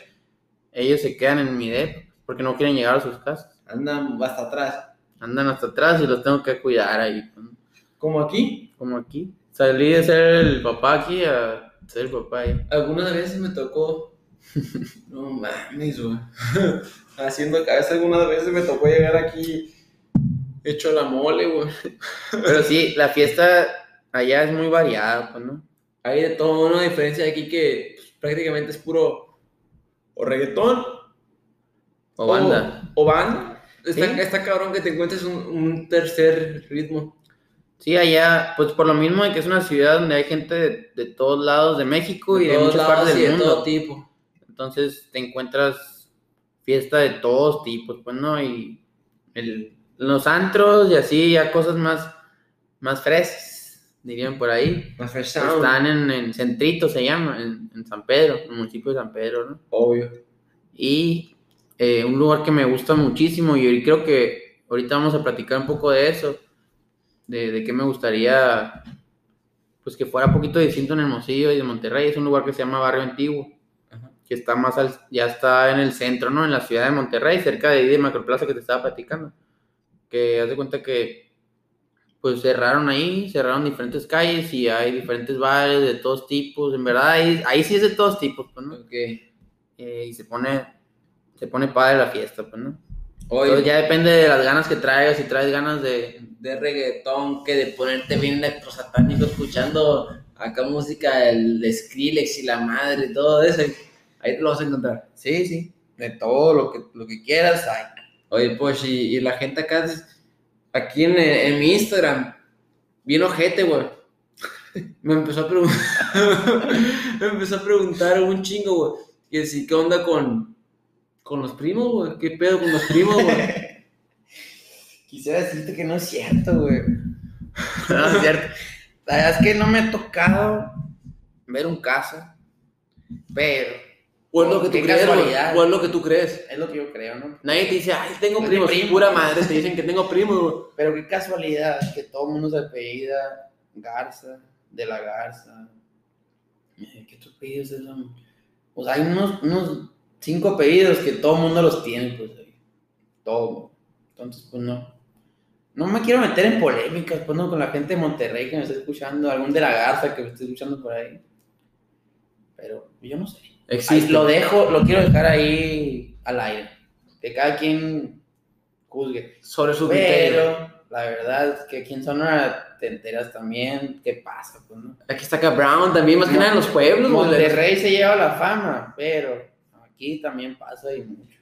ellos se quedan en mi depa porque no quieren llegar a sus casas. Andan hasta atrás. Andan hasta atrás y los tengo que cuidar ahí. Como aquí, como aquí. Salí de ser el papá aquí a ser el papá ahí. algunas veces me tocó. No mames, güey. Haciendo cabeza, algunas veces me tocó llegar aquí hecho la mole, güey. Pero sí, la fiesta allá es muy variada, pues, ¿no? Hay de todo, una diferencia de aquí que pues, prácticamente es puro o reggaetón O banda. O, banda. Está, Sí. está cabrón que te encuentres un, un tercer ritmo. Sí, allá, pues por lo mismo de que es una ciudad donde hay gente de, de todos lados de México y de muchas lados partes del de mundo. todo tipo. Entonces te encuentras fiesta de todos tipos, pues, ¿no? Y el- los antros y así, ya cosas más, más fresas, dirían por ahí. Fresh sound. Están en, en Centrito, se llama, en, en San Pedro, en el municipio de San Pedro, ¿no? Obvio. Y eh, un lugar que me gusta muchísimo y creo que ahorita vamos a platicar un poco de eso, de, de qué me gustaría, pues que fuera un poquito distinto en Hermosillo y de Monterrey. Es un lugar que se llama Barrio Antiguo, que está más al, ya está en el centro, ¿no? En la ciudad de Monterrey, cerca de ahí de Macroplaza que te estaba platicando. Que haz de cuenta que pues cerraron ahí, cerraron diferentes calles y hay diferentes bares de todos tipos. En verdad, ahí, ahí sí es de todos tipos, pues, ¿no? Ok. Eh, y se pone, se pone padre la fiesta, pues, ¿no? Oye, Entonces ya depende de las ganas que traigas, si traes ganas de... de reggaetón, que de ponerte bien electrosatánico escuchando acá música del de Skrillex y la madre y todo eso. Ahí te lo vas a encontrar. Sí, sí, de todo lo que, lo que quieras hay. Oye, pues, y, y la gente acá, aquí en, en mi Instagram, bien ojete, güey. Me empezó a preguntar, me empezó a preguntar un chingo, güey. Que sí, ¿qué onda con, Con los primos, güey. ¿Qué pedo con los primos, güey? Quisiera decirte que no es cierto, güey. No es cierto. La verdad es que no me ha tocado ver un caso, pero O es lo que tú crees. O es lo que tú crees. es lo que yo creo, ¿no? Nadie te dice, ay, tengo Es primos. primo. Pura madre, te dicen que tengo primos, güey. Pero qué casualidad que todo el mundo se apellida Garza, de la Garza. ¿Qué apellidos es eso? Pues hay unos, unos cinco apellidos que todo el mundo los tiene, pues. Todo. Entonces, pues no. No me quiero meter en polémicas, pues no, con la gente de Monterrey que me está escuchando, algún de la Garza que me esté escuchando por ahí. Pero yo no sé. Existe. lo dejo, lo quiero dejar ahí al aire. Que cada quien juzgue. Sobre su criterio. Pero la verdad es que aquí en Sonora te enteras también qué pasa, pues, ¿no? Aquí está acá Brown también, más que nada en los pueblos. Monterrey se lleva la fama, pero aquí también pasa y mucho.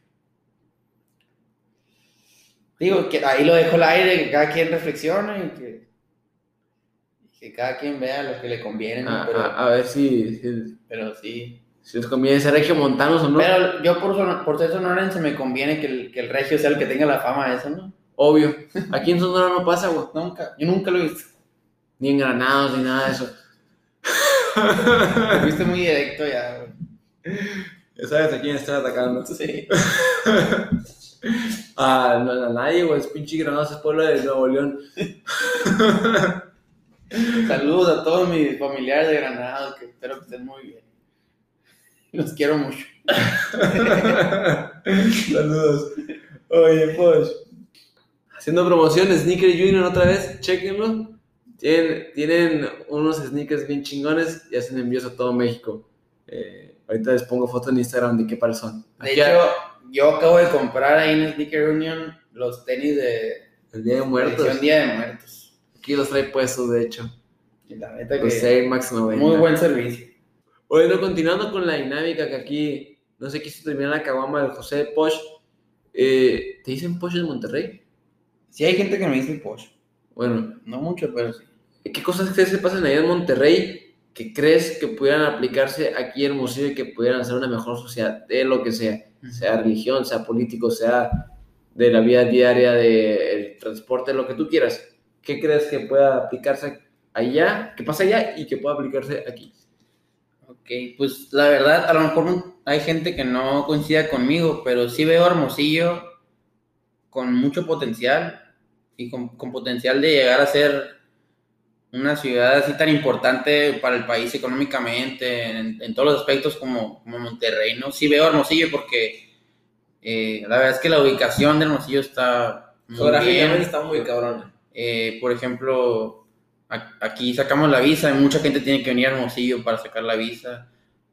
Digo, que ahí lo dejo al aire, que cada quien reflexione y que, que cada quien vea lo que le conviene, ¿no? A, pero, a- a ver si, si, pero sí. Si les conviene ser regiomontanos o no. Pero yo por, son- por ser sonorense me conviene que el, que el regio sea el que tenga la fama de eso, ¿no? Obvio. Aquí en Sonora no pasa, güey. Nunca, yo nunca lo he visto. Ni en Granados, ni nada de eso. Fuiste muy directo ya, güey. Ya sabes a quién estás atacando. Sí. Ah, no, a nadie, güey. Es pinche Granados, es pueblo de Nuevo León. Saludos a todos mis familiares de Granada, que espero que estén muy bien. Los quiero mucho. Saludos. Oye, pues. Haciendo promoción Sneaker Junior otra vez, chequenlo. Tienen, tienen unos sneakers bien chingones y hacen envíos a todo México. Eh, ahorita les pongo fotos en Instagram de qué pares son. De Aquí hecho, yo acabo de comprar ahí en Sneaker Union los tenis de el Día de Muertos. edición Día de Muertos. Aquí los trae puestos, de hecho. Y la neta Los que Air Max 90. muy buen servicio. Bueno, continuando con la dinámica que aquí no se quiso terminar la caguama del José Posh. Eh, ¿Te dicen Posh de Monterrey? Sí hay gente que me dice Posh. Bueno, No mucho, pero sí. ¿qué cosas crees que pasan allá en Monterrey que crees que pudieran aplicarse aquí en Hermosillo y que pudieran hacer una mejor sociedad? De lo que sea, sea religión, sea político, sea de la vida diaria, del transporte, lo que tú quieras. ¿Qué crees que pueda aplicarse allá, que pasa allá y que pueda aplicarse aquí? Ok, pues la verdad, a lo mejor hay gente que no coincida conmigo, pero sí veo a Hermosillo con mucho potencial y con, con potencial de llegar a ser una ciudad así tan importante para el país económicamente, en, en todos los aspectos como, como Monterrey, ¿no? Sí veo a Hermosillo porque eh, la verdad es que la ubicación de Hermosillo está muy bien. está muy cabrón. Eh, por ejemplo, aquí sacamos la visa mucha gente tiene que venir a Hermosillo para sacar la visa.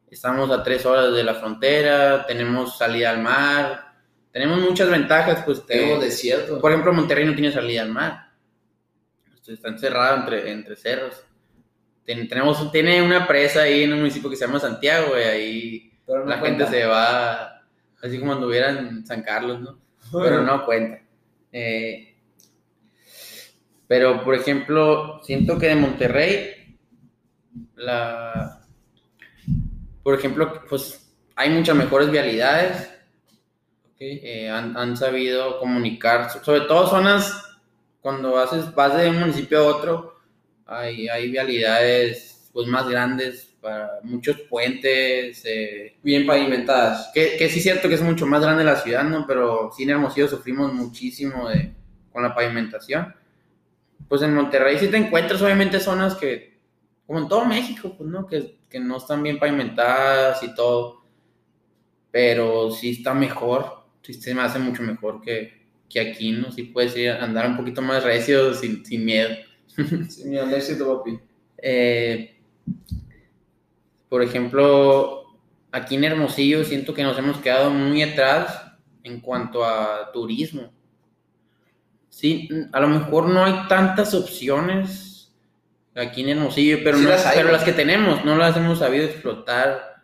Estamos a tres horas de la frontera, tenemos salida al mar, tenemos muchas ventajas, pues Tenemos te- desierto. por ejemplo, Monterrey no tiene salida al mar. Está encerrado entre, entre cerros. Ten- tenemos, tiene una presa ahí en un municipio que se llama Santiago, y ahí no la cuenta. gente se va, así como anduviera en San Carlos, ¿no? pero no cuenta. Eh, pero, por ejemplo, siento que de Monterrey, la, por ejemplo, pues hay muchas mejores vialidades, Ok. eh, han, han sabido comunicar, so- sobre todo zonas, cuando haces, vas de un municipio a otro, hay, hay vialidades pues, más grandes, para muchos puentes, eh, Bien pavimentadas. que, que sí es cierto que es mucho más grande la ciudad, ¿no? Pero sí en Hermosillo sufrimos muchísimo de, con la pavimentación. Pues en Monterrey sí te encuentras obviamente zonas que, como en todo México, pues, ¿no? Que, que no están bien pavimentadas y todo. Pero sí está mejor, sí se me hace mucho mejor que, que aquí, ¿no? Sí puedes ir a andar un poquito más recio sin, sin miedo. Mira, el éxito, papi. Eh, por ejemplo, aquí en Hermosillo siento que nos hemos quedado muy atrás en cuanto a turismo. Sí, a lo mejor no hay tantas opciones aquí en Hermosillo, pero, Sí no- las hay, pero ¿no? las que tenemos no las hemos sabido explotar,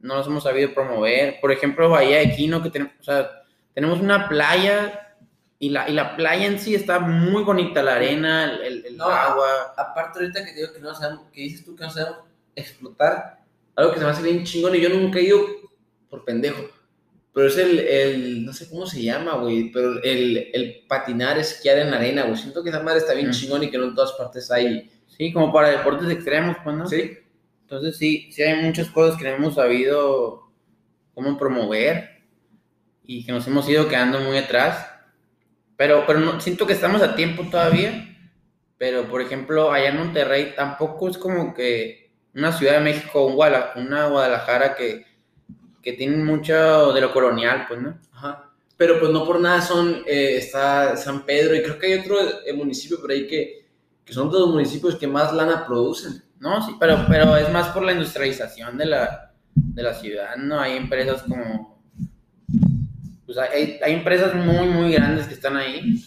no las hemos sabido promover. Por ejemplo, Bahía de Quino, que tenemos, o sea, tenemos una playa y la, y la playa en sí está muy bonita, la arena, el, el- No, agua. Aparte, ahorita que te digo que no sabemos, que dices tú que no sabemos explotar, algo que se me hace bien chingón y yo nunca he ido por pendejo. Pero es el, el, no sé cómo se llama, güey, pero el, el patinar, esquiar en arena, güey. Siento que esa madre está bien Mm. chingón y que no en todas partes hay. Sí, como para deportes extremos, pues, ¿no? ¿Sí? Entonces sí, sí hay muchas cosas que no hemos sabido cómo promover y que nos hemos ido quedando muy atrás. Pero, pero no, siento que estamos a tiempo todavía. Pero, por ejemplo, allá en Monterrey tampoco es como que una Ciudad de México, una Guadalajara que, que tienen mucho de lo colonial, pues, ¿no? Ajá. Pero pues no por nada son, eh, está San Pedro y creo que hay otro eh, municipio por ahí que, que son de los municipios que más lana producen. No, sí, pero, pero es más por la industrialización de la, de la ciudad, ¿no? Hay empresas como... Pues hay, hay empresas muy, muy grandes que están ahí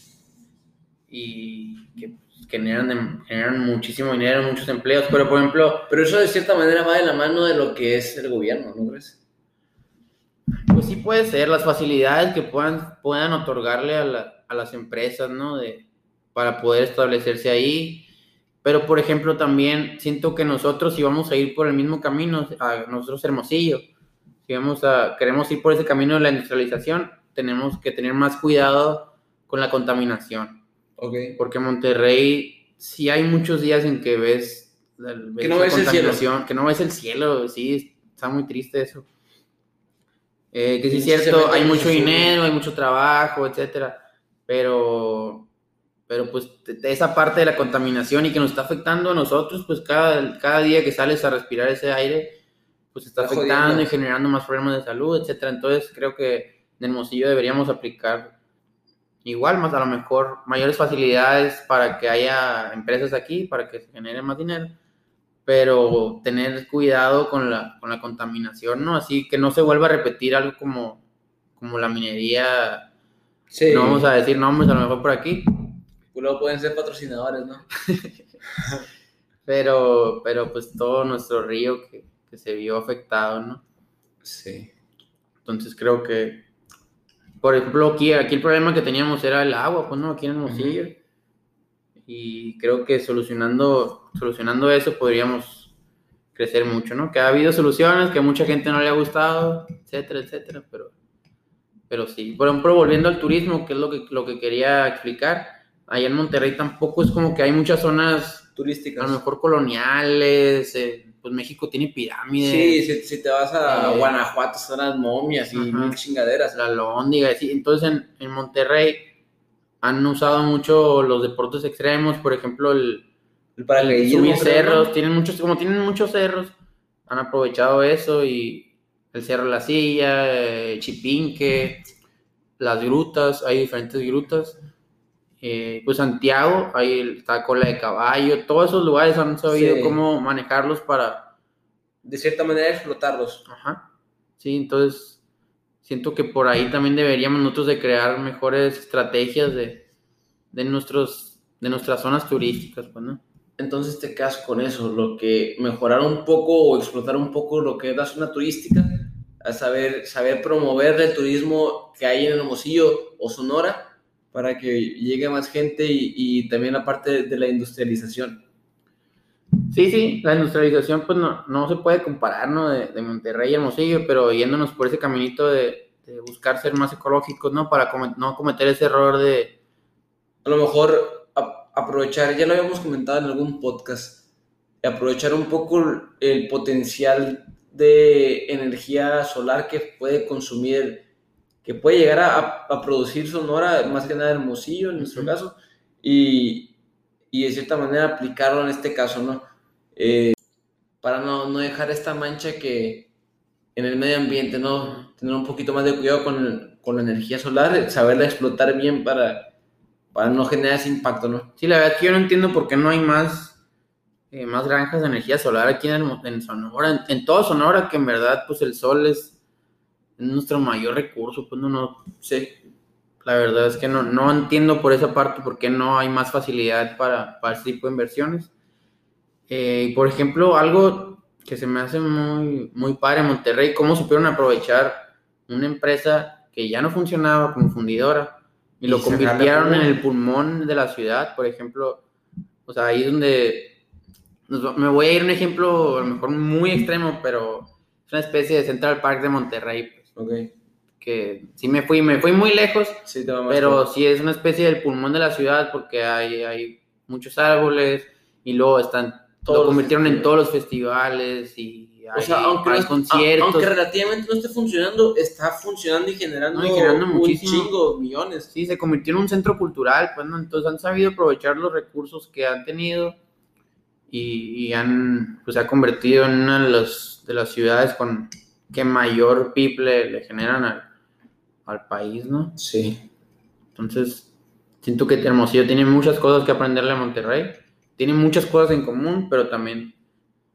y que pues, generan, dem- generan muchísimo dinero, muchos empleos, pero por ejemplo, Pero eso de cierta manera va de la mano de lo que es el gobierno, ¿no crees? Pues sí puede ser las facilidades que puedan, puedan otorgarle a, la- a las empresas, ¿no? De, para poder establecerse ahí. Pero, por ejemplo, también siento que nosotros, si vamos a ir por el mismo camino, a nosotros Hermosillo, si vamos a, queremos ir por ese camino de la industrialización, tenemos que tener más cuidado con la contaminación. Ok. Porque en Monterrey sí hay muchos días en que ves, ves Que no la ves el cielo. contaminación, que no ves el cielo, sí, está muy triste eso. Eh, que sí es cierto, hay mucho dinero, hay mucho trabajo, etcétera, pero, pero pues esa parte de la contaminación y que nos está afectando a nosotros, pues cada, cada día que sales a respirar ese aire, pues está, Está afectando jodiendo. y generando más problemas de salud, etcétera. Entonces creo que en Hermosillo deberíamos aplicar igual, más a lo mejor mayores facilidades para que haya empresas aquí, para que se genere más dinero, pero tener cuidado con la, con la contaminación, ¿no? Así que no se vuelva a repetir algo como, como la minería, Sí. no vamos a decir nombres a lo mejor por aquí, luego pueden ser patrocinadores, ¿no? pero, pero pues todo nuestro río que, que se vio afectado, ¿no? Sí. Entonces creo que, por ejemplo, aquí, aquí el problema que teníamos era el agua, pues no, aquí en Hermosillo. Y creo que solucionando, solucionando eso podríamos crecer mucho, ¿no? Que ha habido soluciones que a mucha gente no le ha gustado, etcétera, etcétera, pero, pero sí. Por ejemplo, volviendo al turismo, que es lo que, lo que quería explicar, allá en Monterrey tampoco es como que hay muchas zonas a Turísticas. lo mejor coloniales, eh, pues México tiene pirámides. Sí, si, si te vas a Eh, Guanajuato, son las momias y Ajá. mil chingaderas. la lóndiga, sí. Entonces en, en Monterrey han usado mucho los deportes extremos, por ejemplo, el, El paracaidismo, subir cerros, ¿no? tienen muchos, como tienen muchos cerros, han aprovechado eso y el Cerro La Silla, eh, Chipinque, las grutas, hay diferentes grutas. Eh, pues Santiago, ahí está Cola de Caballo, todos esos lugares han sabido Sí. cómo manejarlos para, De cierta manera explotarlos. Ajá. Sí, entonces siento que por ahí también deberíamos nosotros de crear mejores estrategias de, de nuestros de nuestras zonas turísticas, pues, ¿no? Entonces te quedas con eso, lo que mejorar un poco o explotar un poco lo que es la zona turística, a saber, saber promover el turismo que hay en Hermosillo o Sonora para que llegue más gente y, y también la parte de la industrialización. Sí, sí, la industrialización pues no, no se puede comparar, ¿no? De, de Monterrey y Hermosillo, pero yéndonos por ese caminito de, de buscar ser más ecológicos, ¿no? Para no cometer ese error de... A lo mejor a- aprovechar, ya lo habíamos comentado en algún podcast, aprovechar un poco el potencial de energía solar que puede consumir, que puede llegar a, a- producir Sonora, más que nada Hermosillo en nuestro Ujú. caso, y, y de cierta manera aplicarlo en este caso, ¿no? Eh, para no, no dejar esta mancha que en el medio ambiente, ¿no? Tener un poquito más de cuidado con, el- con la energía solar, saberla explotar bien para, para no generar ese impacto, ¿no? Sí, la verdad es que yo no entiendo por qué no hay más, eh, más granjas de energía solar aquí en, Hermo- en Sonora, en, en todo Sonora, que en verdad pues el sol es, es nuestro mayor recurso, pues no, no, Sí. La verdad es que no, no entiendo por esa parte por qué no hay más facilidad para, para ese tipo de inversiones. Eh, y por ejemplo, algo que se me hace muy, muy padre en Monterrey, cómo supieron aprovechar una empresa que ya no funcionaba como fundidora y, Y lo convirtieron en el pulmón de la ciudad, por ejemplo. O sea, ahí es donde me voy a ir un ejemplo a lo mejor muy extremo, pero es una especie de Central Park de Monterrey. pues Ok. Que sí me fui, me fui muy lejos, Sí, pero sí es una especie del pulmón de la ciudad porque hay, hay muchos árboles y luego están, Todos lo convirtieron en todos los festivales y hay, O sea, aunque, hay no- conciertos. aunque relativamente no esté funcionando, está funcionando y generando, No, y generando un muchísimo. chingo, millones. Sí, se convirtió en un centro cultural, pues, ¿no? Entonces han sabido aprovechar los recursos que han tenido y, y han, pues, se ha convertido en una de, los, de las ciudades con que mayor PIB le, le generan al, al país, ¿no? Sí. Entonces, siento que Hermosillo tiene muchas cosas que aprenderle a Monterrey. Tiene muchas cosas en común, pero también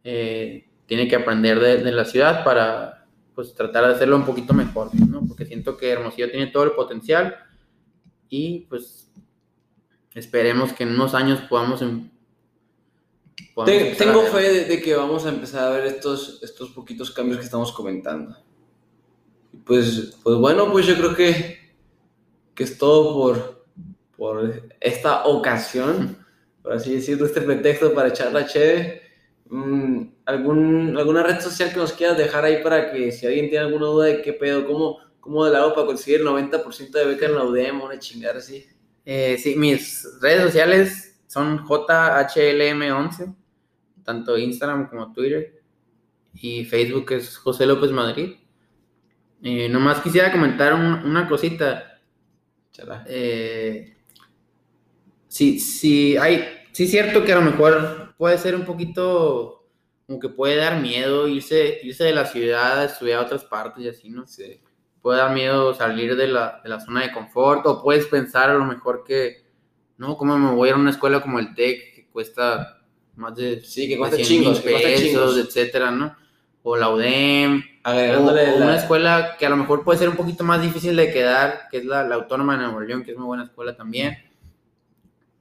eh, tiene que aprender de, de la ciudad para pues, tratar de hacerlo un poquito mejor, ¿no? Porque siento que Hermosillo tiene todo el potencial y pues esperemos que en unos años podamos... em- podamos Te- empezar tengo fe de, de que vamos a empezar a ver estos, estos poquitos cambios que estamos comentando. Pues, pues bueno, pues yo creo que, que es todo por, por esta ocasión, por así decirlo, este pretexto para echar la cheve. Mm, ¿algún, ¿Alguna red social que nos quieras dejar ahí para que si alguien tiene alguna duda de qué pedo, cómo, cómo le hago para conseguir el 90% de beca en la UDEM, una chingada así? Eh, sí, mis redes sociales son JHLM11, tanto Instagram como Twitter. Y Facebook es José López Madrid. Eh, nomás quisiera comentar un- una cosita. Eh, sí, sí, hay, sí es cierto que a lo mejor puede ser un poquito, como que puede dar miedo irse, irse de la ciudad a estudiar a otras partes y así, ¿no? Sí. puede dar miedo salir de la, de la zona de confort o puedes pensar a lo mejor que, no, ¿cómo me voy a ir a una escuela como el TEC que cuesta más de, Sí, que de cuesta 100 chingos, mil que cuesta pesos, chingos. etcétera, ¿no? O la UDEM, Agregándole o la- una escuela que a lo mejor puede ser un poquito más difícil de quedar, que es la, la Autónoma de Nuevo León, que es muy buena escuela también.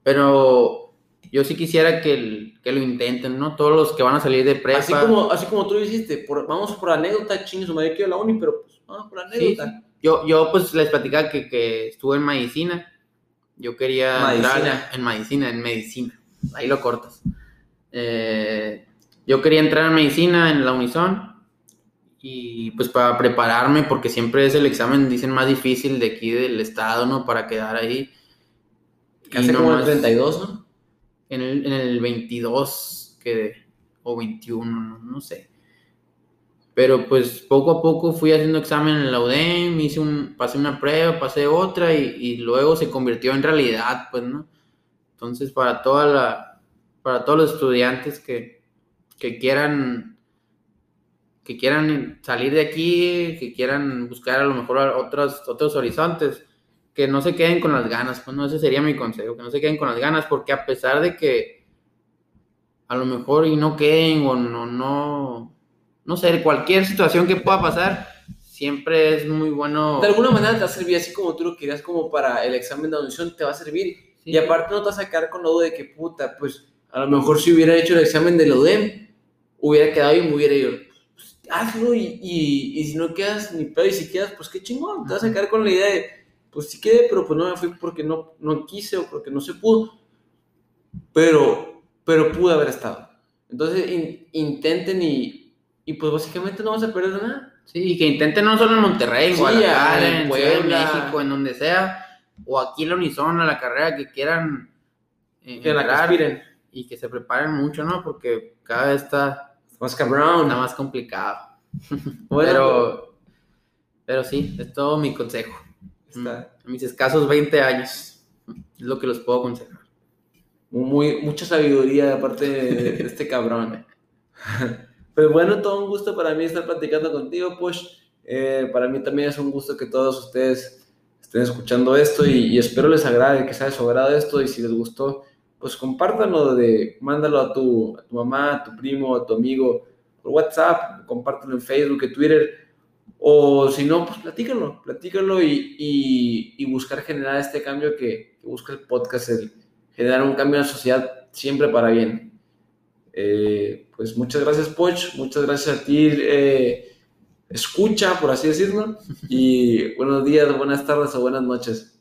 Pero yo sí quisiera que, el- que lo intenten, ¿no? Todos los que van a salir de prepa. Así como, así como tú dijiste, por- vamos por anécdota, chingue su madre, quiero la uni, pero pues vamos por Sí, anécdota. sí. Yo, yo pues les platicaba que, que estuve en medicina. Yo quería Medicina. entrar en medicina, en medicina. Ahí lo cortas. Eh, yo quería entrar en medicina en la Unison. Y pues para prepararme, porque siempre es el examen, dicen, más difícil de aquí del estado, ¿no? Para quedar ahí. Y Hace como el nomás- 32, ¿no? en el, en el 22 que, o 21, no, no sé. Pero pues poco a poco fui haciendo examen en la UDEM, hice un, pasé una prueba, pasé otra y, y luego se convirtió en realidad, pues, ¿no? Entonces para toda la, para todos los estudiantes que, que quieran, que quieran salir de aquí, que quieran buscar a lo mejor otros, otros horizontes, que no se queden con las ganas, pues no, ese sería mi consejo, que no se queden con las ganas, porque a pesar de que a lo mejor y no queden o no, no, no sé, cualquier situación que pueda pasar, siempre es muy bueno. De alguna manera te va a servir, así como tú lo querías como para el examen de admisión, te va a servir. Sí. Y aparte no te vas a quedar con duda de que, puta, pues a lo mejor si hubiera hecho el examen de la UDEM, hubiera quedado y me hubiera ido. Pues, hazlo y, y, y si no quedas ni pedo y si quedas, pues qué chingón. Te vas a quedar con la idea de, pues sí quedé, pero pues no me fui porque no, no quise o porque no se pudo. Pero, pero pude haber estado. Entonces in- intenten y, y pues básicamente no vas a perder nada. Sí, que intenten no solo en Monterrey, en Sí, Guadalajara, en en Puebla. México, en donde sea, o aquí en la Unison, a la carrera que quieran eh, Que la que aspiren. y que se preparen mucho, ¿no? Porque cada vez está, Más cabrón. está más complicado. Bueno, pero, pero sí, es todo mi consejo. Está A mis escasos 20 años es lo que los puedo aconsejar. muy, mucha sabiduría de parte de, de este cabrón. Pues bueno, todo un gusto para mí estar platicando contigo, pues. Eh, para mí también es un gusto que todos ustedes estén escuchando esto y, y espero les agrade, que sea de su agrado esto y si les gustó, pues compártanlo, de, mándalo a tu, a tu mamá, a tu primo, a tu amigo por WhatsApp, compártelo en Facebook, en Twitter o si no, pues platícalo, platícalo y, y, buscar generar este cambio que, que busca el podcast, el generar un cambio en la sociedad siempre para bien. Eh, pues muchas gracias, Poch. Muchas gracias a ti, eh, escucha, por así decirlo. Y buenos días, buenas tardes o buenas noches.